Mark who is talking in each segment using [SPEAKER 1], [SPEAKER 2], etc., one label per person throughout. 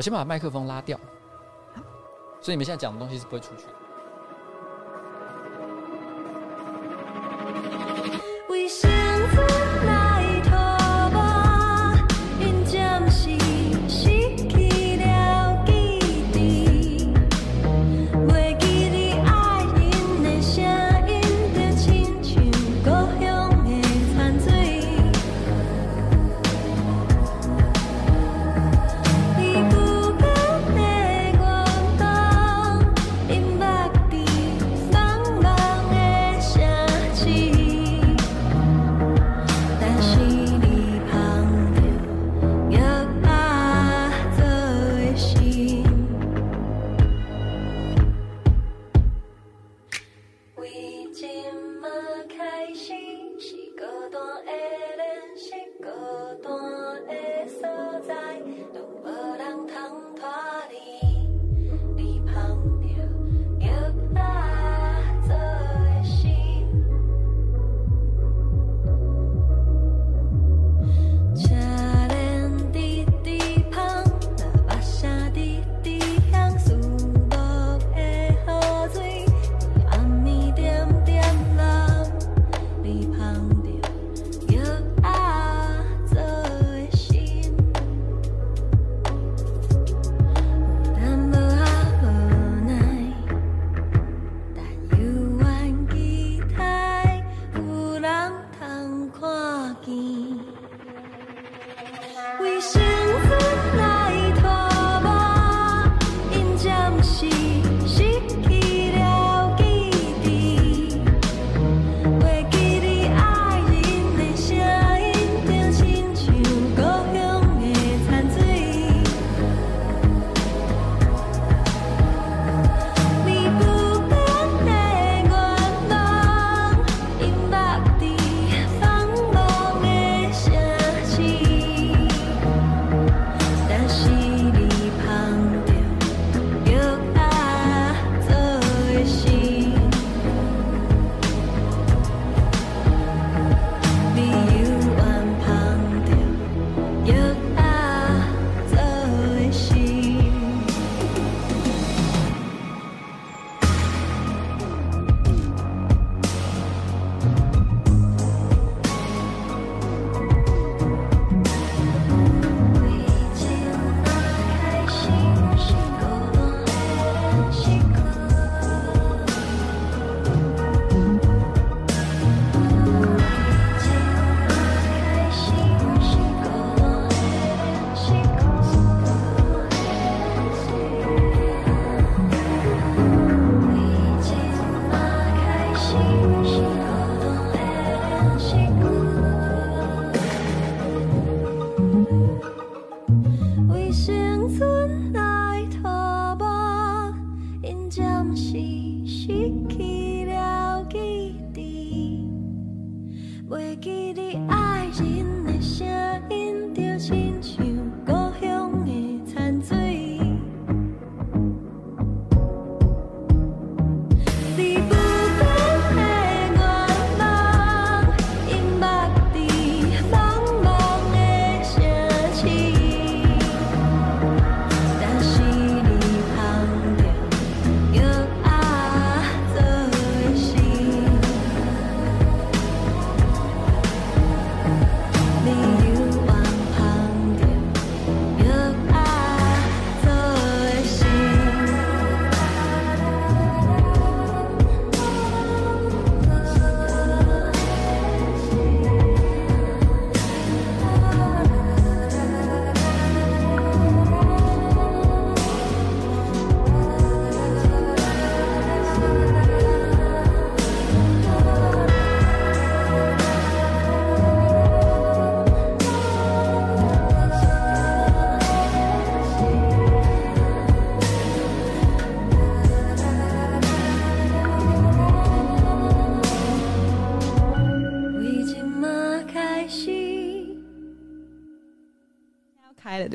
[SPEAKER 1] 我先把麦克风拉掉，所以你们现在讲的东西是不会出去的。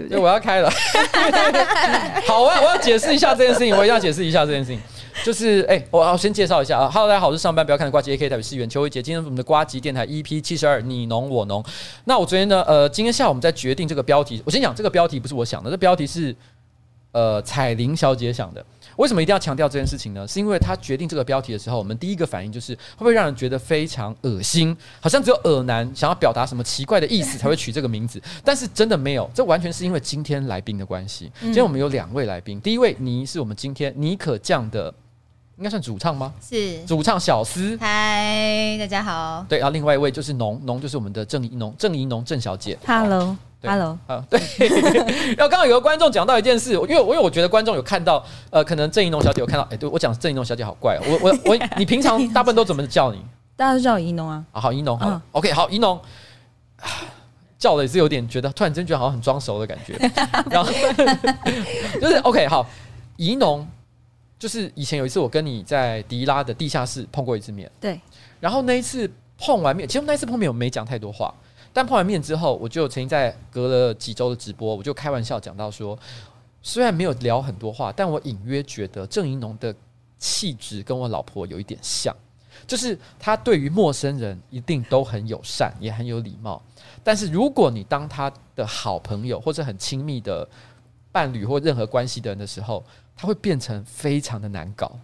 [SPEAKER 1] 对，我要开了。好，啊我要解释一下这件事情，我一定要解释一下这件事情。就是，哎、欸，我要先介绍一下啊。Hello，大家好，我是上班不要看的呱吉 AK 台北市议员邱威杰。今天我们的瓜吉电台 EP 七十二，你侬我侬。那我昨天呢，呃，今天下午我们在决定这个标题。我先讲这个标题不是我想的，这标题是
[SPEAKER 2] 呃彩玲小姐想的。为什么一定要强调这件事情呢？是因为他决定这个标题的时候，我们第一个反应就是会不会让人觉得非常恶心，好像只有恶男想要表达什么奇怪的意思才会取这个名字，但是真的没有，这完全是因为今天来宾的关系。今天我们有两位来宾，第一位倪是我们今天妮可酱的，应该算主唱吗？
[SPEAKER 3] 是主
[SPEAKER 2] 唱小司。
[SPEAKER 3] 嗨，大家好。
[SPEAKER 2] 对，然后另外一位就是农农，就是我们的郑怡农郑怡农郑小姐。
[SPEAKER 4] Hello。Hello，
[SPEAKER 2] 啊，对，然后刚刚有个观众讲到一件事，因为我因为我觉得观众有看到，呃，可能郑怡农小姐有看到，哎，对我讲郑怡农小姐好怪，我我我，你平常大部分都怎么叫你？
[SPEAKER 4] 大家都叫我宜农啊。
[SPEAKER 2] 啊，好，怡农，好、嗯、，OK，好，怡农，叫了也是有点觉得，突然间觉得好像很装熟的感觉。然后就是 OK，好，怡农，就是以前有一次我跟你在迪拉的地下室碰过一次面，
[SPEAKER 4] 对，
[SPEAKER 2] 然后那一次碰完面，其实那一次碰面我没讲太多话。但碰完面之后，我就曾经在隔了几周的直播，我就开玩笑讲到说，虽然没有聊很多话，但我隐约觉得郑宜农的气质跟我老婆有一点像，就是他对于陌生人一定都很友善，也很有礼貌。但是如果你当他的好朋友或者很亲密的伴侣或任何关系的人的时候，他会变成非常的难搞。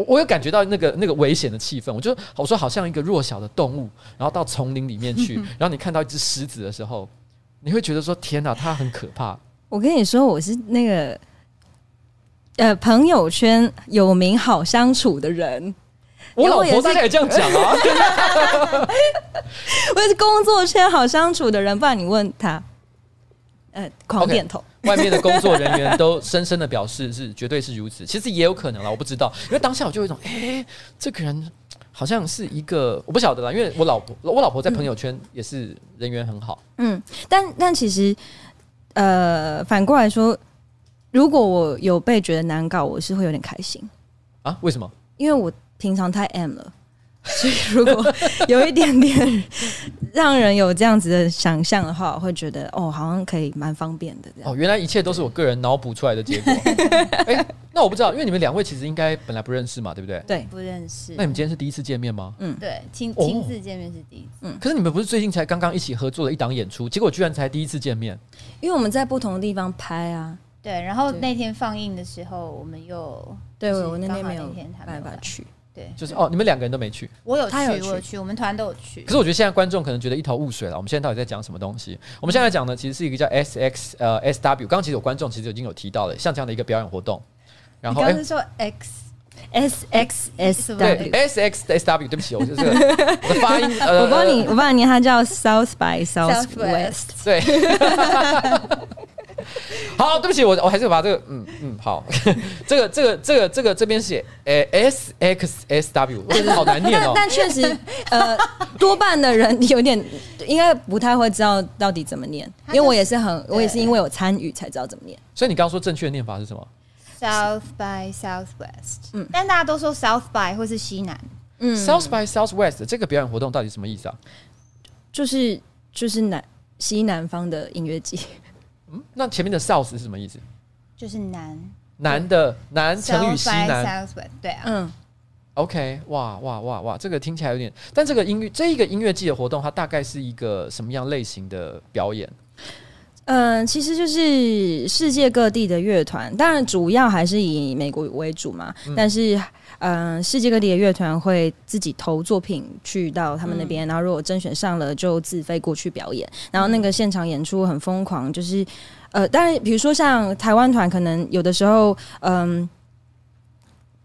[SPEAKER 2] 我我有感觉到那个那个危险的气氛，我就我说好像一个弱小的动物，然后到丛林里面去，然后你看到一只狮子的时候，你会觉得说天哪，它很可怕。
[SPEAKER 4] 我跟你说，我是那个呃朋友圈有名好相处的人，
[SPEAKER 2] 我老婆大概也这样讲啊。
[SPEAKER 4] 我也是工作圈好相处的人，不然你问他，呃，狂点头。Okay.
[SPEAKER 2] 外面的工作人员都深深的表示是绝对是如此，其实也有可能啦，我不知道，因为当下我就有一种，哎、欸，这个人好像是一个我不晓得啦，因为我老婆我老婆在朋友圈也是人缘很好，
[SPEAKER 4] 嗯，但但其实呃反过来说，如果我有被觉得难搞，我是会有点开心
[SPEAKER 2] 啊？为什么？
[SPEAKER 4] 因为我平常太 M 了。所以，如果有一点点让人有这样子的想象的话，我会觉得哦，好像可以蛮方便的这样。
[SPEAKER 2] 哦，原来一切都是我个人脑补出来的结果。哎、欸，那我不知道，因为你们两位其实应该本来不认识嘛，对不对？
[SPEAKER 4] 对，
[SPEAKER 3] 不认识。
[SPEAKER 2] 那你们今天是第一次见面吗？
[SPEAKER 3] 嗯，对，亲亲自见面是第一次。嗯，
[SPEAKER 2] 可是你们不是最近才刚刚一起合作了一档演出，结果居然才第一次见面？
[SPEAKER 4] 因为我们在不同的地方拍啊。
[SPEAKER 3] 对，然后那天放映的时候，我们又
[SPEAKER 4] 对我那天没有办法去。
[SPEAKER 3] 对，
[SPEAKER 2] 就是哦，你们两个人都没去，
[SPEAKER 3] 我有去，我有去，我们团都有去。
[SPEAKER 2] 可是我觉得现在观众可能觉得一头雾水了。我们现在到底在讲什么东西？我们现在讲的其实是一个叫 S X 呃 S W，刚刚其实有观众其实已经有提到了，像这样的一个表演活动。然后
[SPEAKER 3] 刚刚是说 X S X S W
[SPEAKER 2] S X S W，对不起，我就是我的发音，
[SPEAKER 4] 我帮你，我帮你，它叫 South by Southwest，
[SPEAKER 2] 对。好，对不起，我我还是把这个，嗯嗯，好，这个这个这个这个这边写，诶，S X S W，好难念哦。
[SPEAKER 4] 但确实，呃，多半的人有点应该不太会知道到底怎么念，因为我也是很，我也是因为有参与才知道怎么念。
[SPEAKER 2] 所以你刚刚说正确的念法是什么
[SPEAKER 3] ？South by Southwest，嗯，但大家都说 South by 或是西南，
[SPEAKER 2] 嗯，South by Southwest 这个表演活动到底什么意思啊？
[SPEAKER 4] 就是就是南西南方的音乐季。
[SPEAKER 2] 嗯，那前面的 South 是什么意思？
[SPEAKER 3] 就是南，
[SPEAKER 2] 南的南乘以西南，
[SPEAKER 3] 对啊，
[SPEAKER 4] 嗯
[SPEAKER 2] ，OK，哇哇哇哇，这个听起来有点，但这个音乐这一个音乐季的活动，它大概是一个什么样类型的表演？
[SPEAKER 4] 嗯、呃，其实就是世界各地的乐团，当然主要还是以美国为主嘛，嗯、但是。嗯、呃，世界各地的乐团会自己投作品去到他们那边，嗯、然后如果甄选上了，就自费过去表演。然后那个现场演出很疯狂，就是呃，当然比如说像台湾团，可能有的时候，嗯、呃。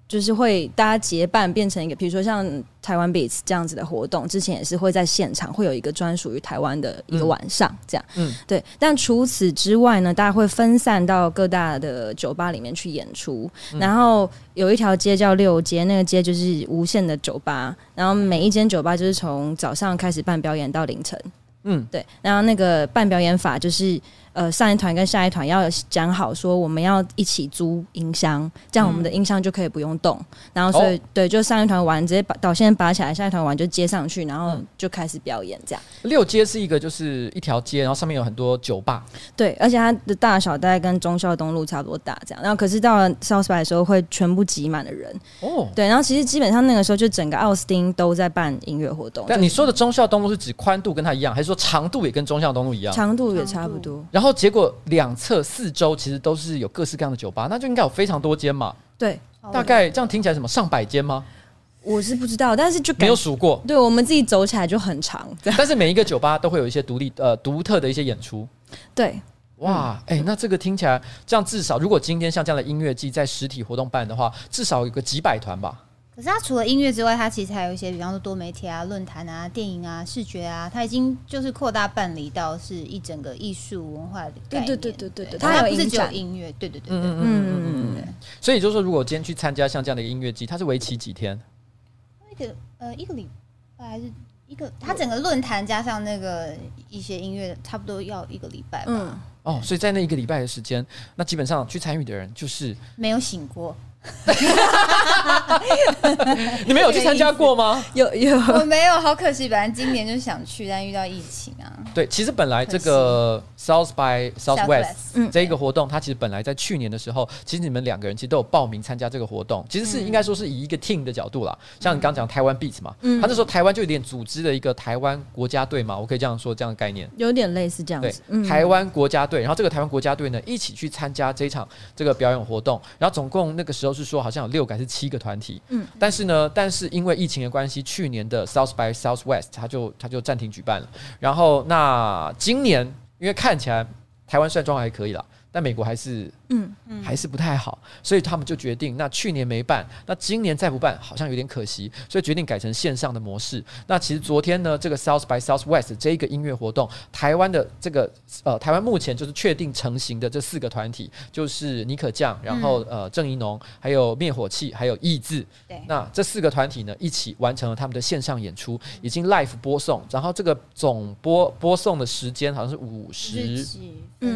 [SPEAKER 4] 就是会大家结伴变成一个，比如说像台湾 Beats 这样子的活动，之前也是会在现场会有一个专属于台湾的一个晚上，这样，嗯，对。但除此之外呢，大家会分散到各大的酒吧里面去演出，嗯、然后有一条街叫六街，那个街就是无限的酒吧，然后每一间酒吧就是从早上开始办表演到凌晨，嗯，对。然后那个办表演法就是。呃，上一团跟下一团要讲好，说我们要一起租音箱，这样我们的音箱就可以不用动。嗯、然后所以、哦、对，就上一团玩直接把导线拔起来，下一团玩就接上去，然后就开始表演这样。
[SPEAKER 2] 六街是一个就是一条街，然后上面有很多酒吧。
[SPEAKER 4] 对，而且它的大小大概跟忠孝东路差不多大，这样。然后可是到了 South by 的时候会全部挤满了人。哦，对，然后其实基本上那个时候就整个奥斯汀都在办音乐活动。
[SPEAKER 2] 但你说的忠孝东路是指宽度跟它一样，还是说长度也跟忠孝东路一样？
[SPEAKER 4] 长度也差不多。
[SPEAKER 2] 然后。后结果两侧四周其实都是有各式各样的酒吧，那就应该有非常多间嘛。
[SPEAKER 4] 对，
[SPEAKER 2] 大概这样听起来什么上百间吗？
[SPEAKER 4] 我是不知道，但是就
[SPEAKER 2] 没有数过。
[SPEAKER 4] 对，我们自己走起来就很长，
[SPEAKER 2] 但是每一个酒吧都会有一些独立呃独特的一些演出。
[SPEAKER 4] 对，
[SPEAKER 2] 哇，哎、欸，那这个听起来这样至少，如果今天像这样的音乐季在实体活动办的话，至少有个几百团吧。
[SPEAKER 3] 可是他除了音乐之外，他其实还有一些，比方说多媒体啊、论坛啊、电影啊、视觉啊，他已经就是扩大办理到是一整个艺术文化的概念。
[SPEAKER 4] 对对对对对，
[SPEAKER 3] 它还不是只有音乐。对对对对，嗯嗯嗯嗯嗯。
[SPEAKER 2] 所以就是说，如果今天去参加像这样的一个音乐季，它是为期几天？
[SPEAKER 3] 一个呃一个礼拜还是一个？它整个论坛加上那个一些音乐，差不多要一个礼拜吧。嗯。
[SPEAKER 2] 哦，所以在那一个礼拜的时间，那基本上去参与的人就是
[SPEAKER 3] 没有醒过。
[SPEAKER 2] 你们有去参加过吗？
[SPEAKER 4] 有有，
[SPEAKER 3] 我没有，好可惜。本来今年就想去，但遇到疫情啊。
[SPEAKER 2] 对，其实本来这个 South by Southwest 这一个活动，它其实本来在去年的时候，其实你们两个人其实都有报名参加这个活动。其实是应该说是以一个 team 的角度啦，像你刚刚讲台湾 Beats 嘛，他那时候台湾就有点组织了一个台湾国家队嘛，我可以这样说这样的概念，
[SPEAKER 4] 有点类似这样子。
[SPEAKER 2] 对，台湾国家队，然后这个台湾国家队呢一起去参加这一场这个表演活动，然后总共那个时候是说好像有六个还是七个团体，嗯，但是呢，但是因为疫情的关系，去年的 South by Southwest 它就它就暂停举办了，然后那今年因为看起来台湾算状况还可以了，但美国还是。嗯，还是不太好，所以他们就决定，那去年没办，那今年再不办，好像有点可惜，所以决定改成线上的模式。那其实昨天呢，这个 South by Southwest 这一个音乐活动，台湾的这个呃，台湾目前就是确定成型的这四个团体，就是尼可酱，然后呃郑怡农，还有灭火器，还有意志。对，那这四个团体呢，一起完成了他们的线上演出，已经 live 播送，然后这个总播播送的时间好像是五十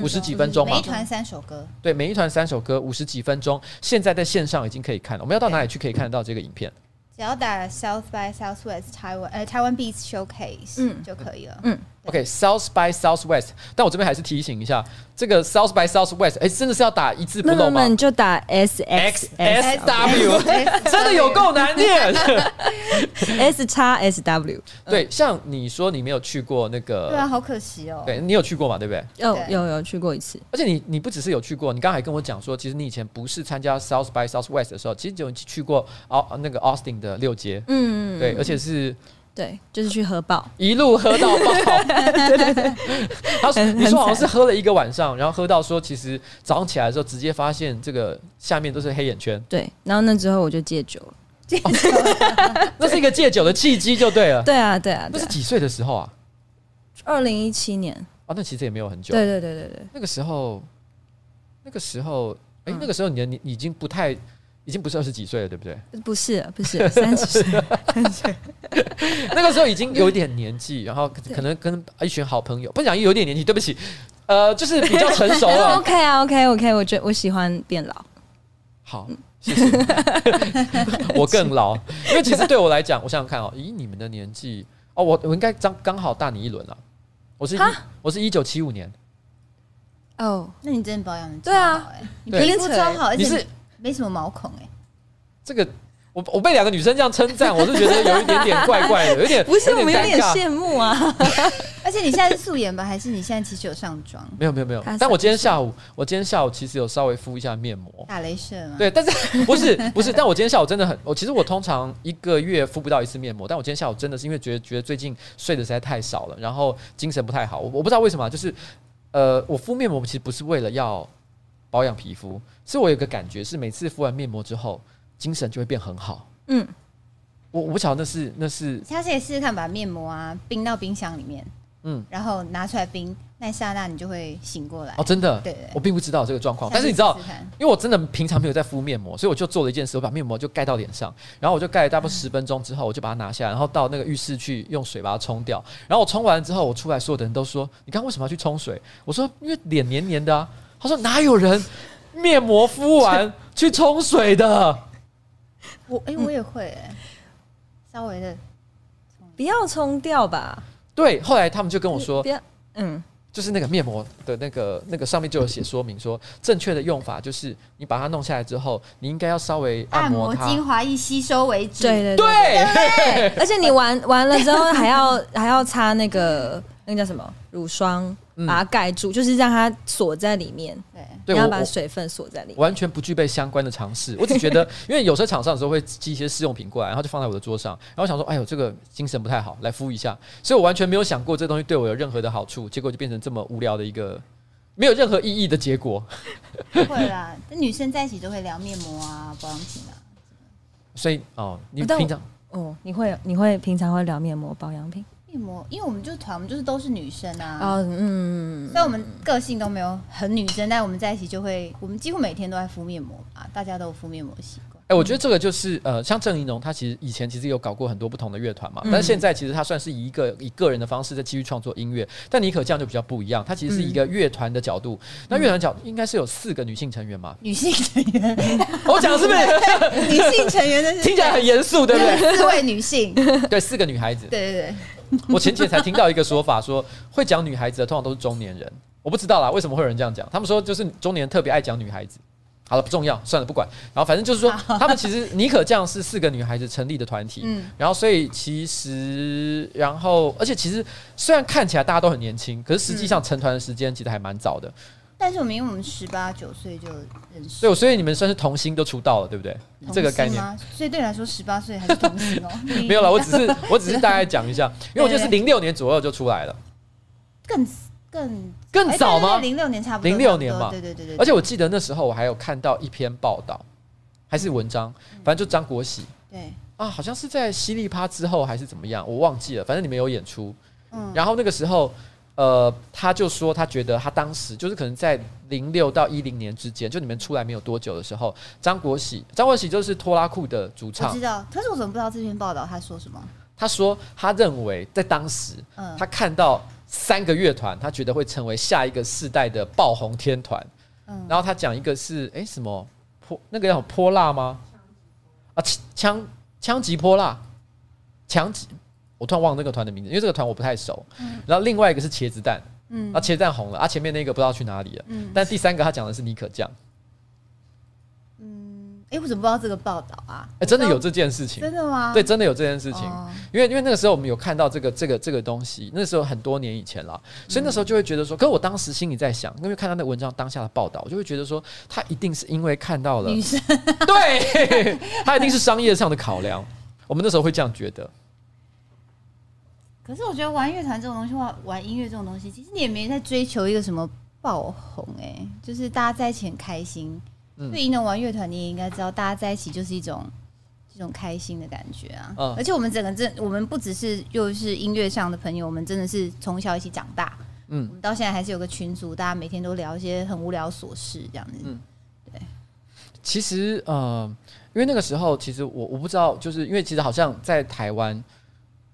[SPEAKER 2] 五十几分钟嘛，
[SPEAKER 3] 每一团三首歌，
[SPEAKER 2] 对。每一团三首歌，五十几分钟，现在在线上已经可以看了。我们要到哪里去可以看得到这个影片？
[SPEAKER 3] 只要打 South by Southwest 台湾呃台湾 Beats Showcase 嗯就可以了。嗯。
[SPEAKER 2] OK，South by Southwest，但我这边还是提醒一下，这个 South by Southwest，哎，真的是要打一字不漏吗？
[SPEAKER 4] 你就打 S X S
[SPEAKER 2] W，真的有够难念。
[SPEAKER 4] S 叉 S W，
[SPEAKER 2] 对，像你说你没有去过那个，
[SPEAKER 3] 对啊，好可惜哦。
[SPEAKER 2] 对，你有去过嘛？对不对？
[SPEAKER 4] 有有有去过一次，
[SPEAKER 2] 而且你你不只是有去过，你刚才还跟我讲说，其实你以前不是参加 South by Southwest 的时候，其实有去过奥那个 Austin 的六街，嗯，对，而且是。
[SPEAKER 4] 对，就是去喝爆，
[SPEAKER 2] 一路喝到爆。对对对，他说你说好像是喝了一个晚上，然后喝到说其实早上起来的时候直接发现这个下面都是黑眼圈。
[SPEAKER 4] 对，然后那之后我就戒酒了，戒酒，
[SPEAKER 2] 那是一个戒酒的契机就对了。
[SPEAKER 4] 对啊，对啊，
[SPEAKER 2] 那是几岁的时候啊？
[SPEAKER 4] 二零一七年。
[SPEAKER 2] 啊，那其实也没有很久。
[SPEAKER 4] 对对对对对，
[SPEAKER 2] 那个时候，那个时候，哎，那个时候你的你已经不太。已经不是二十几岁了，对不对？
[SPEAKER 4] 不是，不是三十岁。
[SPEAKER 2] 那个时候已经有点年纪，然后可能跟一群好朋友，不讲有点年纪，对不起，呃，就是比较成熟了。
[SPEAKER 4] OK 啊，OK，OK，我觉得我喜欢变老。
[SPEAKER 2] 好，谢谢。我更老，因为其实对我来讲，我想想看哦，以你们的年纪，哦，我我应该刚刚好大你一轮了。我是一我是一九七五年。
[SPEAKER 3] 哦，那你真的保养的
[SPEAKER 4] 对啊，
[SPEAKER 3] 你皮肤超好，你是。没什么毛孔哎、欸，
[SPEAKER 2] 这个我我被两个女生这样称赞，我是觉得有一点点怪怪的，有点
[SPEAKER 4] 不是，我们有点羡慕啊。
[SPEAKER 3] 而且你现在是素颜吧？还是你现在其实有上妆？
[SPEAKER 2] 没有没有没有。但我今天下午，我今天下午其实有稍微敷一下面膜，
[SPEAKER 3] 打雷射吗？
[SPEAKER 2] 对，但是 不是不是？但我今天下午真的很，我其实我通常一个月敷不到一次面膜，但我今天下午真的是因为觉得觉得最近睡的实在太少了，然后精神不太好。我我不知道为什么，就是呃，我敷面膜其实不是为了要。保养皮肤，所以我有个感觉是，每次敷完面膜之后，精神就会变很好。嗯，我我不晓得那是那是，
[SPEAKER 3] 下次也试试看，把面膜啊冰到冰箱里面，嗯，然后拿出来冰，那一刹那你就会醒过来。
[SPEAKER 2] 哦，真的？
[SPEAKER 3] 对，
[SPEAKER 2] 我并不知道这个状况，但是你知道，因为我真的平常没有在敷面膜，所以我就做了一件事，我把面膜就盖到脸上，然后我就盖了大概十分钟之后，我就把它拿下来，然后到那个浴室去用水把它冲掉。然后我冲完之后，我出来，所有的人都说：“你刚刚为什么要去冲水？”我说：“因为脸黏黏的啊。”他说：“哪有人面膜敷完去冲水的？”
[SPEAKER 3] 我哎、欸，我也会哎、欸，稍微的，
[SPEAKER 4] 不要冲掉吧。
[SPEAKER 2] 对，后来他们就跟我说：“
[SPEAKER 4] 不要，嗯，
[SPEAKER 2] 就是那个面膜的那个那个上面就有写说明说，正确的用法就是你把它弄下来之后，你应该要稍微按摩它，
[SPEAKER 3] 精华液吸收为止。
[SPEAKER 4] 对对对，对，对，对，而且你完完了之后还要还要擦那个。”那个叫什么乳霜，把它盖住，嗯、就是让它锁在里面。对，你要把水分锁在里面。
[SPEAKER 2] 完全不具备相关的常识，我只觉得，因为有时候厂商的时候会寄一些试用品过来，然后就放在我的桌上，然后我想说，哎呦，这个精神不太好，来敷一下。所以我完全没有想过这东西对我有任何的好处，结果就变成这么无聊的一个没有任何意义的结果。
[SPEAKER 3] 会啦，跟 女生在一起都会聊面膜啊、保养品啊。
[SPEAKER 2] 所以哦，你平常
[SPEAKER 4] 哦，你会你会平常会聊面膜、保养品？
[SPEAKER 3] 面膜，因为我们就是团，我们就是都是女生啊。嗯，嗯，所以我们个性都没有很女生，但我们在一起就会，我们几乎每天都在敷面膜啊，大家都有敷面膜的习惯。
[SPEAKER 2] 哎、欸，我觉得这个就是呃，像郑怡农，他其实以前其实有搞过很多不同的乐团嘛，嗯、但是现在其实他算是以一个以个人的方式在继续创作音乐。但妮可这样就比较不一样，他其实是一个乐团的角度。嗯、那乐团角应该是有四个女性成员嘛？
[SPEAKER 3] 女性成员，
[SPEAKER 2] 我讲的是不是
[SPEAKER 3] 女性成员？听
[SPEAKER 2] 起来很严肃，对不对？
[SPEAKER 3] 四位女性，
[SPEAKER 2] 对，四个女孩子。
[SPEAKER 3] 对对对。
[SPEAKER 2] 我前几天才听到一个说法，说会讲女孩子的通常都是中年人，我不知道啦，为什么会有人这样讲？他们说就是中年人特别爱讲女孩子。好了，不重要，算了，不管。然后反正就是说，他们其实妮可酱是四个女孩子成立的团体，嗯，然后所以其实，然后而且其实虽然看起来大家都很年轻，可是实际上成团的时间其实还蛮早的。
[SPEAKER 3] 但是我们因为我们十八九岁就认识，
[SPEAKER 2] 对，所以你们算是童星都出道了，对不对？这个概念。
[SPEAKER 3] 所以对你来说，十八岁还是童星哦？
[SPEAKER 2] 没有了，我只是我只是大概讲一下，因为我觉得是零六年左右就出来了，
[SPEAKER 3] 更。更
[SPEAKER 2] 更早吗？
[SPEAKER 3] 零六年差不多，
[SPEAKER 2] 零六年嘛，
[SPEAKER 3] 对对对对。
[SPEAKER 2] 而且我记得那时候我还有看到一篇报道，还是文章，反正就张国喜，
[SPEAKER 3] 对
[SPEAKER 2] 啊，好像是在犀利趴之后还是怎么样，我忘记了。反正你们有演出，嗯，然后那个时候，呃，他就说他觉得他当时就是可能在零六到一零年之间，就你们出来没有多久的时候，张国喜，张国喜就是拖拉库的主唱，
[SPEAKER 3] 我知道，可是我怎么不知道这篇报道他说什么？
[SPEAKER 2] 他说他认为在当时，嗯，他看到。三个乐团，他觉得会成为下一个世代的爆红天团。嗯，然后他讲一个是，哎、欸，什么泼那个叫泼辣吗？啊，枪枪击泼辣，枪击，我突然忘了那个团的名字，因为这个团我不太熟。嗯，然后另外一个是茄子蛋，嗯，啊，茄子蛋红了，啊，前面那个不知道去哪里了。嗯，但第三个他讲的是妮可酱。
[SPEAKER 3] 嗯哎、欸，我怎么不知道这个报道啊？哎、
[SPEAKER 2] 欸，真的有这件事情？
[SPEAKER 3] 真的吗？
[SPEAKER 2] 对，真的有这件事情。哦、因为因为那个时候我们有看到这个这个这个东西，那时候很多年以前了，所以那时候就会觉得说，可是我当时心里在想，因为看到那文章当下的报道，我就会觉得说，他一定是因为看到了女生，对，他一定是商业上的考量。我们那时候会这样觉得。
[SPEAKER 3] 可是我觉得玩乐团这种东西，玩玩音乐这种东西，其实你也没在追求一个什么爆红、欸，哎，就是大家在一起很开心。对，宜农玩乐团，你也应该知道，大家在一起就是一种这种开心的感觉啊。嗯，而且我们整个这，我们不只是又是音乐上的朋友，我们真的是从小一起长大。嗯，我们到现在还是有个群组，大家每天都聊一些很无聊琐事这样子。嗯，对。
[SPEAKER 2] 其实呃，因为那个时候，其实我我不知道，就是因为其实好像在台湾，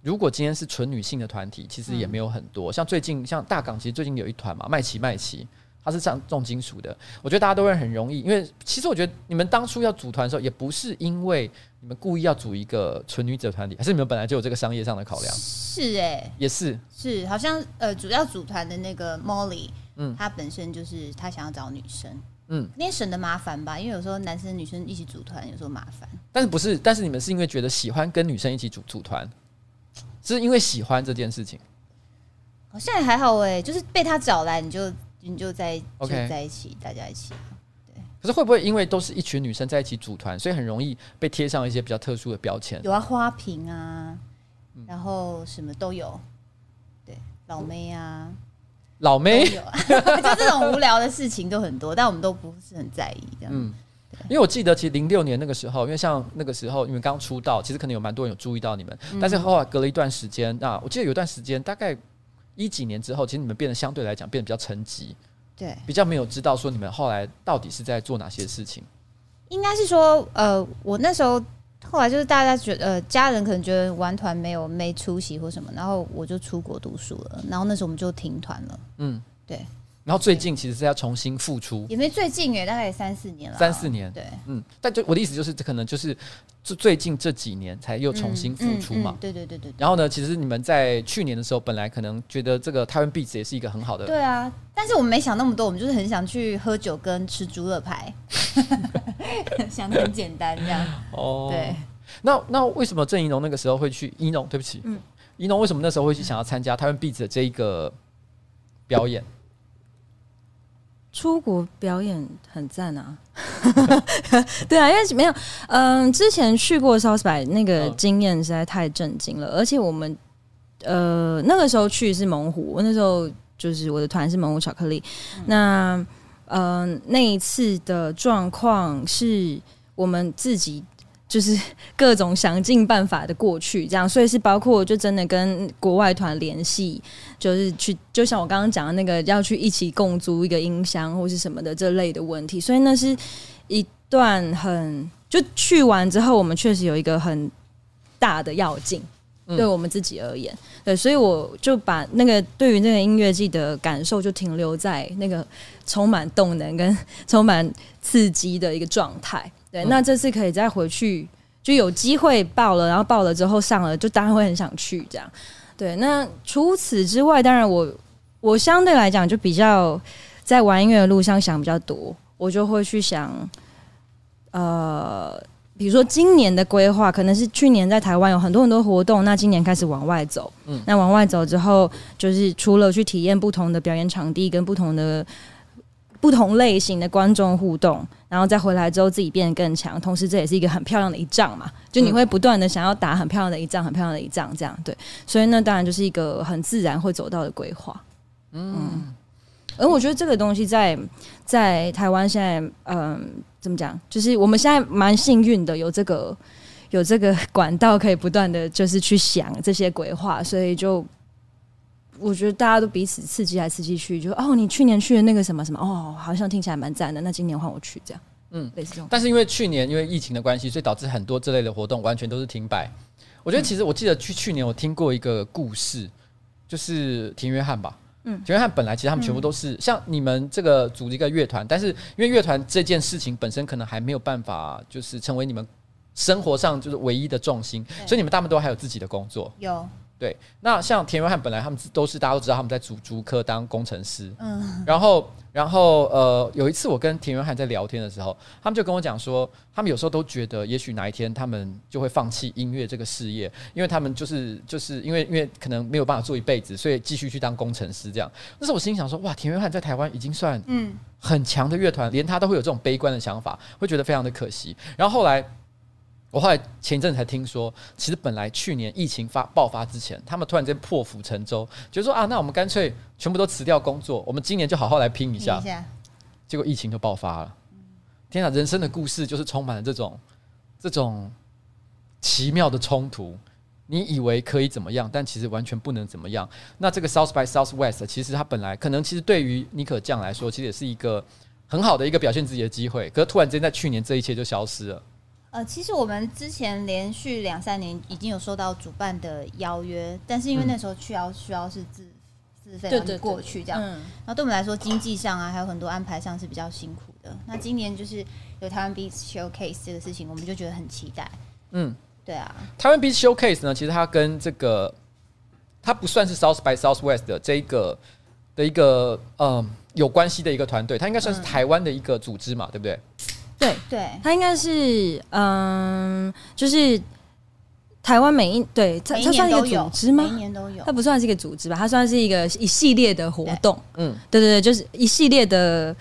[SPEAKER 2] 如果今天是纯女性的团体，其实也没有很多。嗯，像最近，像大港，其实最近有一团嘛，麦琪麦琪。他是唱重金属的，我觉得大家都会很容易，因为其实我觉得你们当初要组团的时候，也不是因为你们故意要组一个纯女子团体，还是你们本来就有这个商业上的考量？
[SPEAKER 3] 是哎、欸，
[SPEAKER 2] 也是
[SPEAKER 3] 是，好像呃，主要组团的那个 Molly，嗯，她本身就是她想要找女生，嗯，那省得麻烦吧，因为有时候男生女生一起组团，有时候麻烦。
[SPEAKER 2] 但是不是？但是你们是因为觉得喜欢跟女生一起组组团，是因为喜欢这件事情？
[SPEAKER 3] 好像也还好哎、欸，就是被他找来你就。你就在就在一起大家一起。对。
[SPEAKER 2] 可是会不会因为都是一群女生在一起组团，所以很容易被贴上一些比较特殊的标签？
[SPEAKER 3] 有啊，花瓶啊，然后什么都有。对，老妹啊，
[SPEAKER 2] 老妹
[SPEAKER 3] 有啊，就这种无聊的事情都很多，但我们都不是很在意这
[SPEAKER 2] 样。因为我记得其实零六年那个时候，因为像那个时候你们刚出道，其实可能有蛮多人有注意到你们，嗯、但是后来隔了一段时间，那我记得有一段时间大概。一几年之后，其实你们变得相对来讲变得比较沉寂，
[SPEAKER 3] 对，
[SPEAKER 2] 比较没有知道说你们后来到底是在做哪些事情。
[SPEAKER 3] 应该是说，呃，我那时候后来就是大家觉得，呃，家人可能觉得玩团没有没出息或什么，然后我就出国读书了，然后那时候我们就停团了。嗯，对。
[SPEAKER 2] 然后最近其实是要重新复出，
[SPEAKER 3] 也没最近耶，大概也三四年了。
[SPEAKER 2] 三四年，
[SPEAKER 3] 对，
[SPEAKER 2] 嗯，但就我的意思就是，这可能就是最最近这几年才又重新复出嘛。
[SPEAKER 3] 对对对对。
[SPEAKER 2] 然后呢，其实你们在去年的时候，本来可能觉得这个台湾 Beats 也是一个很好的。
[SPEAKER 3] 对啊，但是我们没想那么多，我们就是很想去喝酒跟吃猪肋排，想的很简单这样。哦，对。
[SPEAKER 2] 那那为什么郑宜农那个时候会去宜农？对不起，嗯，宜农为什么那时候会去想要参加台湾 Beats 的这一个表演？
[SPEAKER 4] 出国表演很赞啊！对啊，因为没有，嗯，之前去过 South by 那个经验实在太震惊了，而且我们呃那个时候去是猛虎，我那时候就是我的团是猛虎巧克力，嗯、那呃那一次的状况是我们自己。就是各种想尽办法的过去，这样，所以是包括就真的跟国外团联系，就是去，就像我刚刚讲的那个要去一起共租一个音箱或是什么的这类的问题，所以那是一段很就去完之后，我们确实有一个很大的要进，对我们自己而言，对，所以我就把那个对于那个音乐季的感受就停留在那个充满动能跟充满刺激的一个状态。对，那这次可以再回去，就有机会报了，然后报了之后上了，就当然会很想去这样。对，那除此之外，当然我我相对来讲就比较在玩音乐的路上想比较多，我就会去想，呃，比如说今年的规划，可能是去年在台湾有很多很多活动，那今年开始往外走，嗯，那往外走之后，就是除了去体验不同的表演场地跟不同的。不同类型的观众互动，然后再回来之后自己变得更强，同时这也是一个很漂亮的一仗嘛，就你会不断的想要打很漂亮的一仗，很漂亮的一仗，这样对，所以那当然就是一个很自然会走到的规划，嗯，而我觉得这个东西在在台湾现在，嗯，怎么讲，就是我们现在蛮幸运的，有这个有这个管道可以不断的就是去想这些规划，所以就。我觉得大家都彼此刺激来刺激去，就哦，你去年去的那个什么什么哦，好像听起来蛮赞的。那今年换我去这样，嗯，类似这种。
[SPEAKER 2] 但是因为去年因为疫情的关系，所以导致很多这类的活动完全都是停摆。我觉得其实我记得去去年我听过一个故事，就是田约翰吧，嗯，田约翰本来其实他们全部都是、嗯、像你们这个组一个乐团，但是因为乐团这件事情本身可能还没有办法，就是成为你们生活上就是唯一的重心，所以你们大部分都还有自己的工作，
[SPEAKER 3] 有。
[SPEAKER 2] 对，那像田约翰本来他们都是大家都知道他们在竹竹科当工程师，嗯，然后然后呃有一次我跟田约翰在聊天的时候，他们就跟我讲说，他们有时候都觉得也许哪一天他们就会放弃音乐这个事业，因为他们就是就是因为因为可能没有办法做一辈子，所以继续去当工程师这样。那时候我心里想说，哇，田约翰在台湾已经算嗯很强的乐团，连他都会有这种悲观的想法，会觉得非常的可惜。然后后来。我后来前一阵才听说，其实本来去年疫情发爆发之前，他们突然间破釜沉舟，就说啊，那我们干脆全部都辞掉工作，我们今年就好好来拼一下。结果疫情就爆发了。天哪，人生的故事就是充满了这种这种奇妙的冲突。你以为可以怎么样，但其实完全不能怎么样。那这个 South by Southwest 其实它本来可能其实对于尼可酱来说，其实也是一个很好的一个表现自己的机会。可是突然间在去年，这一切就消失了。
[SPEAKER 3] 呃，其实我们之前连续两三年已经有收到主办的邀约，但是因为那时候去要需要是自自费过去这样，然后对我们来说经济上啊还有很多安排上是比较辛苦的。那今年就是有台湾 Beats Showcase 这个事情，我们就觉得很期待。嗯，对啊，
[SPEAKER 2] 台湾 Beats Showcase 呢，其实它跟这个它不算是 South by Southwest 的这一个的一个嗯有关系的一个团队，它应该算是台湾的一个组织嘛，对不对？
[SPEAKER 4] 对对，它应该是嗯，就是台湾每一对它它算是一个组织吗？
[SPEAKER 3] 每年都有，
[SPEAKER 4] 它不算是一个组织吧？它算是一个一系列的活动。嗯，对对对，就是一系列的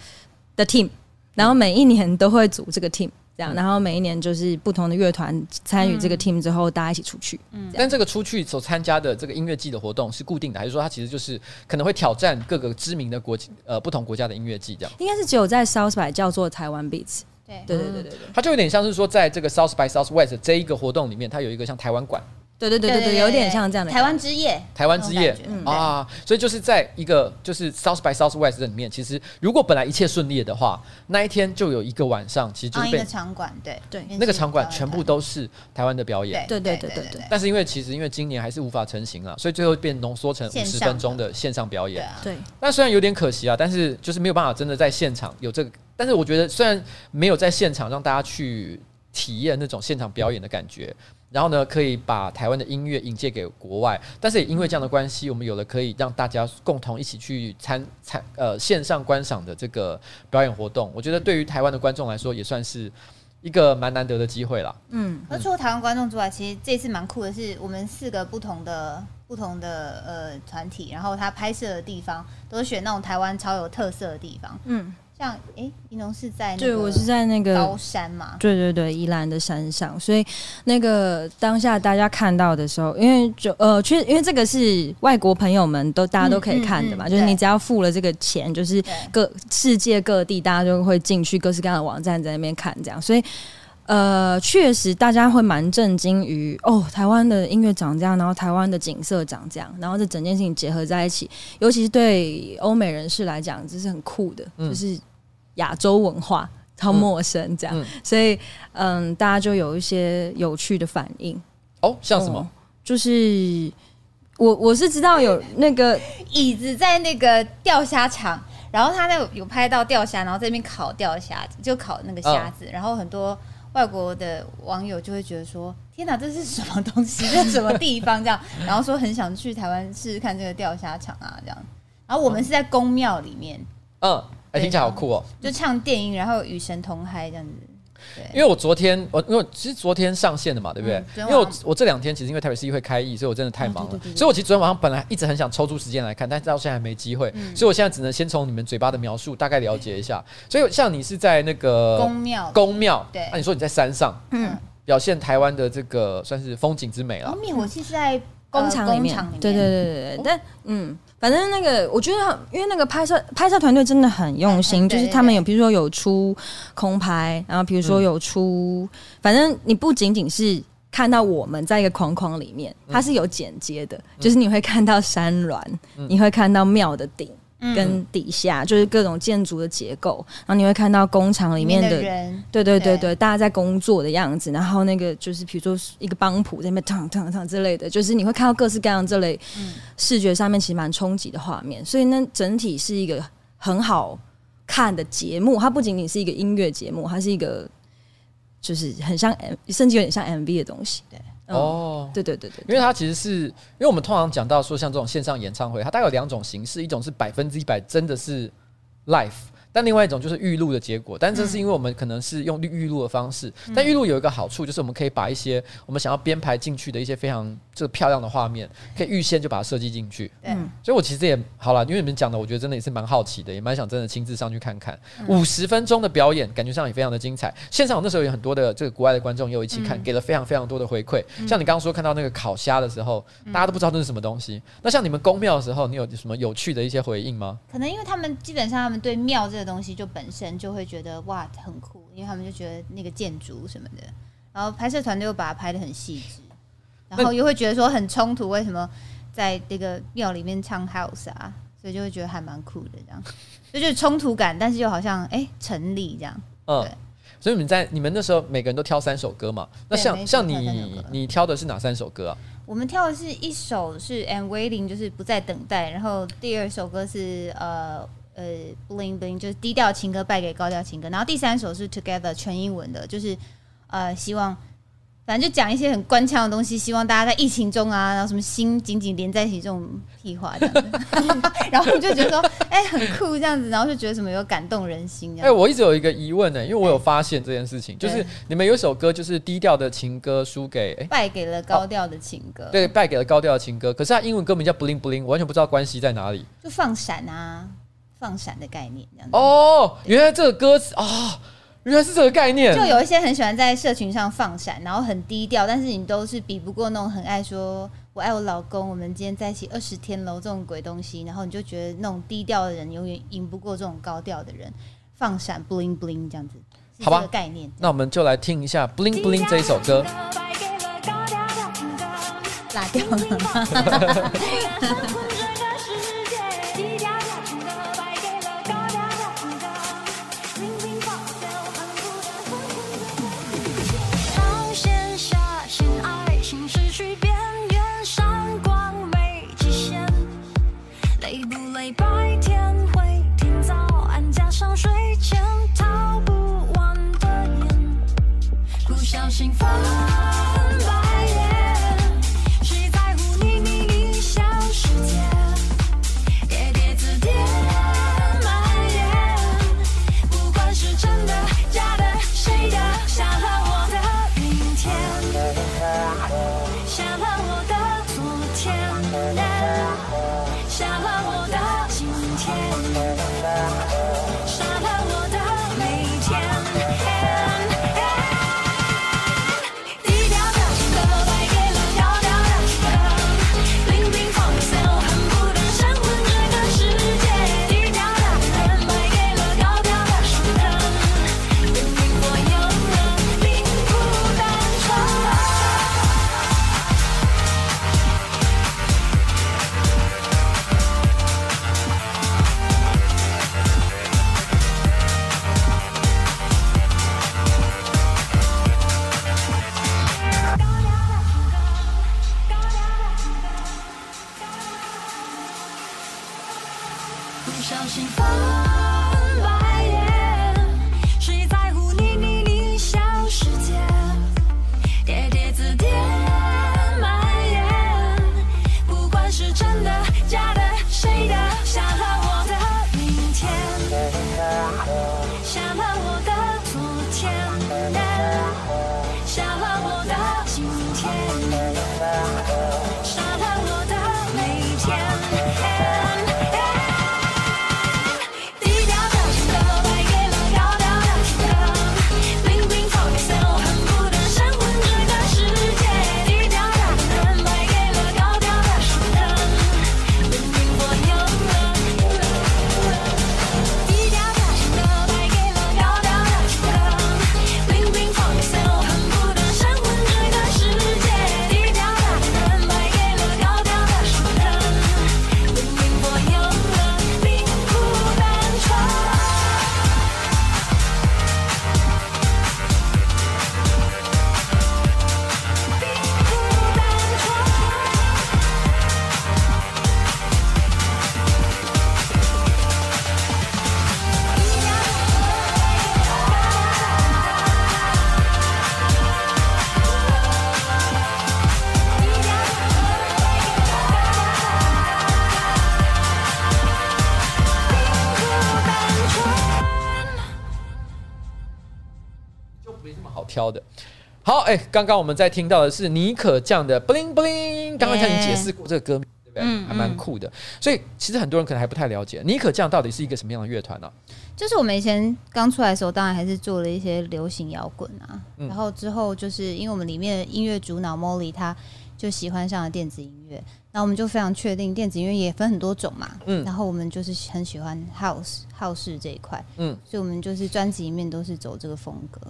[SPEAKER 4] 的 team，然后每一年都会组这个 team，这样，然后每一年就是不同的乐团参与这个 team 之后，大家一起出去。嗯，
[SPEAKER 2] 但这个出去所参加的这个音乐季的活动是固定的，还是说它其实就是可能会挑战各个知名的国呃不同国家的音乐季这样？
[SPEAKER 4] 应该是只有在 South by 叫做台湾 Beats。对。对对对对，
[SPEAKER 2] 它就有点像是说，在这个 South by Southwest 这一个活动里面，它有一个像台湾馆。
[SPEAKER 4] 对对对对对，有点像这样的
[SPEAKER 3] 台湾之夜，
[SPEAKER 2] 台湾之夜。啊，所以就是在一个就是 South by Southwest 里面，其实如果本来一切顺利的话，那一天就有一个晚上，其实就是被
[SPEAKER 3] 场馆，对。对，
[SPEAKER 2] 那个场馆全部都是台湾的表演，
[SPEAKER 4] 对对对对对。
[SPEAKER 2] 但是因为其实因为今年还是无法成型了，所以最后变浓缩成五十分钟的线上表演。
[SPEAKER 4] 对，
[SPEAKER 2] 那虽然有点可惜啊，但是就是没有办法真的在现场有这个。但是我觉得，虽然没有在现场让大家去体验那种现场表演的感觉，然后呢，可以把台湾的音乐引介给国外，但是也因为这样的关系，我们有了可以让大家共同一起去参参呃线上观赏的这个表演活动。我觉得对于台湾的观众来说，也算是一个蛮难得的机会啦。
[SPEAKER 3] 嗯，而除了台湾观众之外，其实这次蛮酷的是，我们四个不同的。不同的呃团体，然后他拍摄的地方都是选那种台湾超有特色的地方。嗯。像哎，宜农是在
[SPEAKER 4] 对，我是在那个
[SPEAKER 3] 高山嘛，
[SPEAKER 4] 对对对，宜兰的山上，所以那个当下大家看到的时候，因为就呃，确实因为这个是外国朋友们都大家都可以看的嘛，嗯嗯嗯、就是你只要付了这个钱，就是各世界各地大家就会进去各式各样的网站在那边看这样，所以呃，确实大家会蛮震惊于哦，台湾的音乐长这样，然后台湾的景色长这样，然后这整件事情结合在一起，尤其是对欧美人士来讲，这是很酷的，嗯、就是。亚洲文化超陌生，这样，嗯嗯、所以嗯，大家就有一些有趣的反应
[SPEAKER 2] 哦，像什么？哦、
[SPEAKER 4] 就是我我是知道有那个
[SPEAKER 3] 椅子在那个钓虾场，然后他那有拍到钓虾，然后在那边烤钓虾子，就烤那个虾子，哦、然后很多外国的网友就会觉得说：“天哪，这是什么东西？这是什么地方？”这样，然后说很想去台湾试试看这个钓虾场啊，这样。然后我们是在宫庙里面，
[SPEAKER 2] 嗯。哎，听起来好酷哦！
[SPEAKER 3] 就唱电音，然后与神同嗨这样子。对，
[SPEAKER 2] 因为我昨天我因为其实昨天上线的嘛，对不对？因为我我这两天其实因为台北市议会开议，所以我真的太忙了。所以我其实昨天晚上本来一直很想抽出时间来看，但是到现在还没机会。所以我现在只能先从你们嘴巴的描述大概了解一下。所以像你是在那个
[SPEAKER 3] 宫庙，
[SPEAKER 2] 宫庙对。那你说你在山上，嗯，表现台湾的这个算是风景之美了。
[SPEAKER 3] 灭火器是在
[SPEAKER 4] 工厂里面，对对对对对，但嗯。反正那个，我觉得，因为那个拍摄拍摄团队真的很用心，就是他们有，比如说有出空拍，然后比如说有出，反正你不仅仅是看到我们在一个框框里面，它是有剪接的，就是你会看到山峦，你会看到庙的顶。跟底下就是各种建筑的结构，然后你会看到工厂里面的，人，对对对对，大家在工作的样子，然后那个就是比如说一个帮谱在那边烫烫烫之类的，就是你会看到各式各样这类视觉上面其实蛮冲击的画面，所以呢，整体是一个很好看的节目，它不仅仅是一个音乐节目，它是一个就是很像 M，甚至有点像 MV 的东西，对。哦，对对对对，
[SPEAKER 2] 因为它其实是，因为我们通常讲到说像这种线上演唱会，它大概有两种形式，一种是百分之一百真的是 live。但另外一种就是预录的结果，但这是因为我们可能是用预录的方式。嗯、但预录有一个好处，就是我们可以把一些我们想要编排进去的一些非常这个漂亮的画面，可以预先就把它设计进去。嗯，所以我其实也好了，因为你们讲的，我觉得真的也是蛮好奇的，也蛮想真的亲自上去看看。五十、嗯、分钟的表演，感觉上也非常的精彩。现场那时候有很多的这个国外的观众也有一起看，嗯、给了非常非常多的回馈。嗯、像你刚刚说看到那个烤虾的时候，大家都不知道这是什么东西。那像你们宫庙的时候，你有什么有趣的一些回应吗？
[SPEAKER 3] 可能因为他们基本上他们对庙这个东西就本身。就会觉得哇很酷，因为他们就觉得那个建筑什么的，然后拍摄团队又把它拍的很细致，然后又会觉得说很冲突，为什么在这个庙里面唱 house 啊？所以就会觉得还蛮酷的，这样，就就是冲突感，但是又好像哎、欸、成立这样。嗯，对
[SPEAKER 2] 所以你们在你们那时候每个人都挑三首歌嘛？那像像你你挑的是哪三首歌啊？
[SPEAKER 3] 我们挑的是一首是 I'm Waiting，就是不再等待，然后第二首歌是呃。呃，bling bling 就是低调情歌败给高调情歌，然后第三首是 Together 全英文的，就是呃，希望反正就讲一些很官腔的东西，希望大家在疫情中啊，然后什么心紧紧连在一起这种屁话这样子，然后就觉得说，哎、欸，很酷这样子，然后就觉得什么有感动人心。哎、
[SPEAKER 2] 欸，我一直有一个疑问呢、欸，因为我有发现这件事情，对就是你们有一首歌就是低调的情歌输给哎，
[SPEAKER 3] 败给了高调的情歌，哦、
[SPEAKER 2] 对，败给了高调的情歌，可是它英文歌名叫 bling bling，我完全不知道关系在哪里，
[SPEAKER 3] 就放闪啊。放闪的概念，这样子
[SPEAKER 2] 哦，原来这个歌词啊、哦，原来是这个概念。
[SPEAKER 3] 就有一些很喜欢在社群上放闪，然后很低调，但是你都是比不过那种很爱说“我爱我老公”，我们今天在一起二十天喽这种鬼东西，然后你就觉得那种低调的人永远赢不过这种高调的人。放闪 bling bling 这样子，好吧？概念。
[SPEAKER 2] 那我们就来听一下 bling bling 这一首歌。
[SPEAKER 3] 拉掉了。
[SPEAKER 2] 挑 刚刚我们在听到的是妮可酱的 bling bling，刚刚向你解释过这个歌名，对不对？嗯、还蛮酷的。所以其实很多人可能还不太了解妮可酱到底是一个什么样的乐团呢？
[SPEAKER 3] 就是我们以前刚出来的时候，当然还是做了一些流行摇滚啊，嗯、然后之后就是因为我们里面的音乐主脑 Molly 他就喜欢上了电子音乐，那我们就非常确定电子音乐也分很多种嘛，嗯，然后我们就是很喜欢 House House 这一块，嗯，所以我们就是专辑里面都是走这个风格。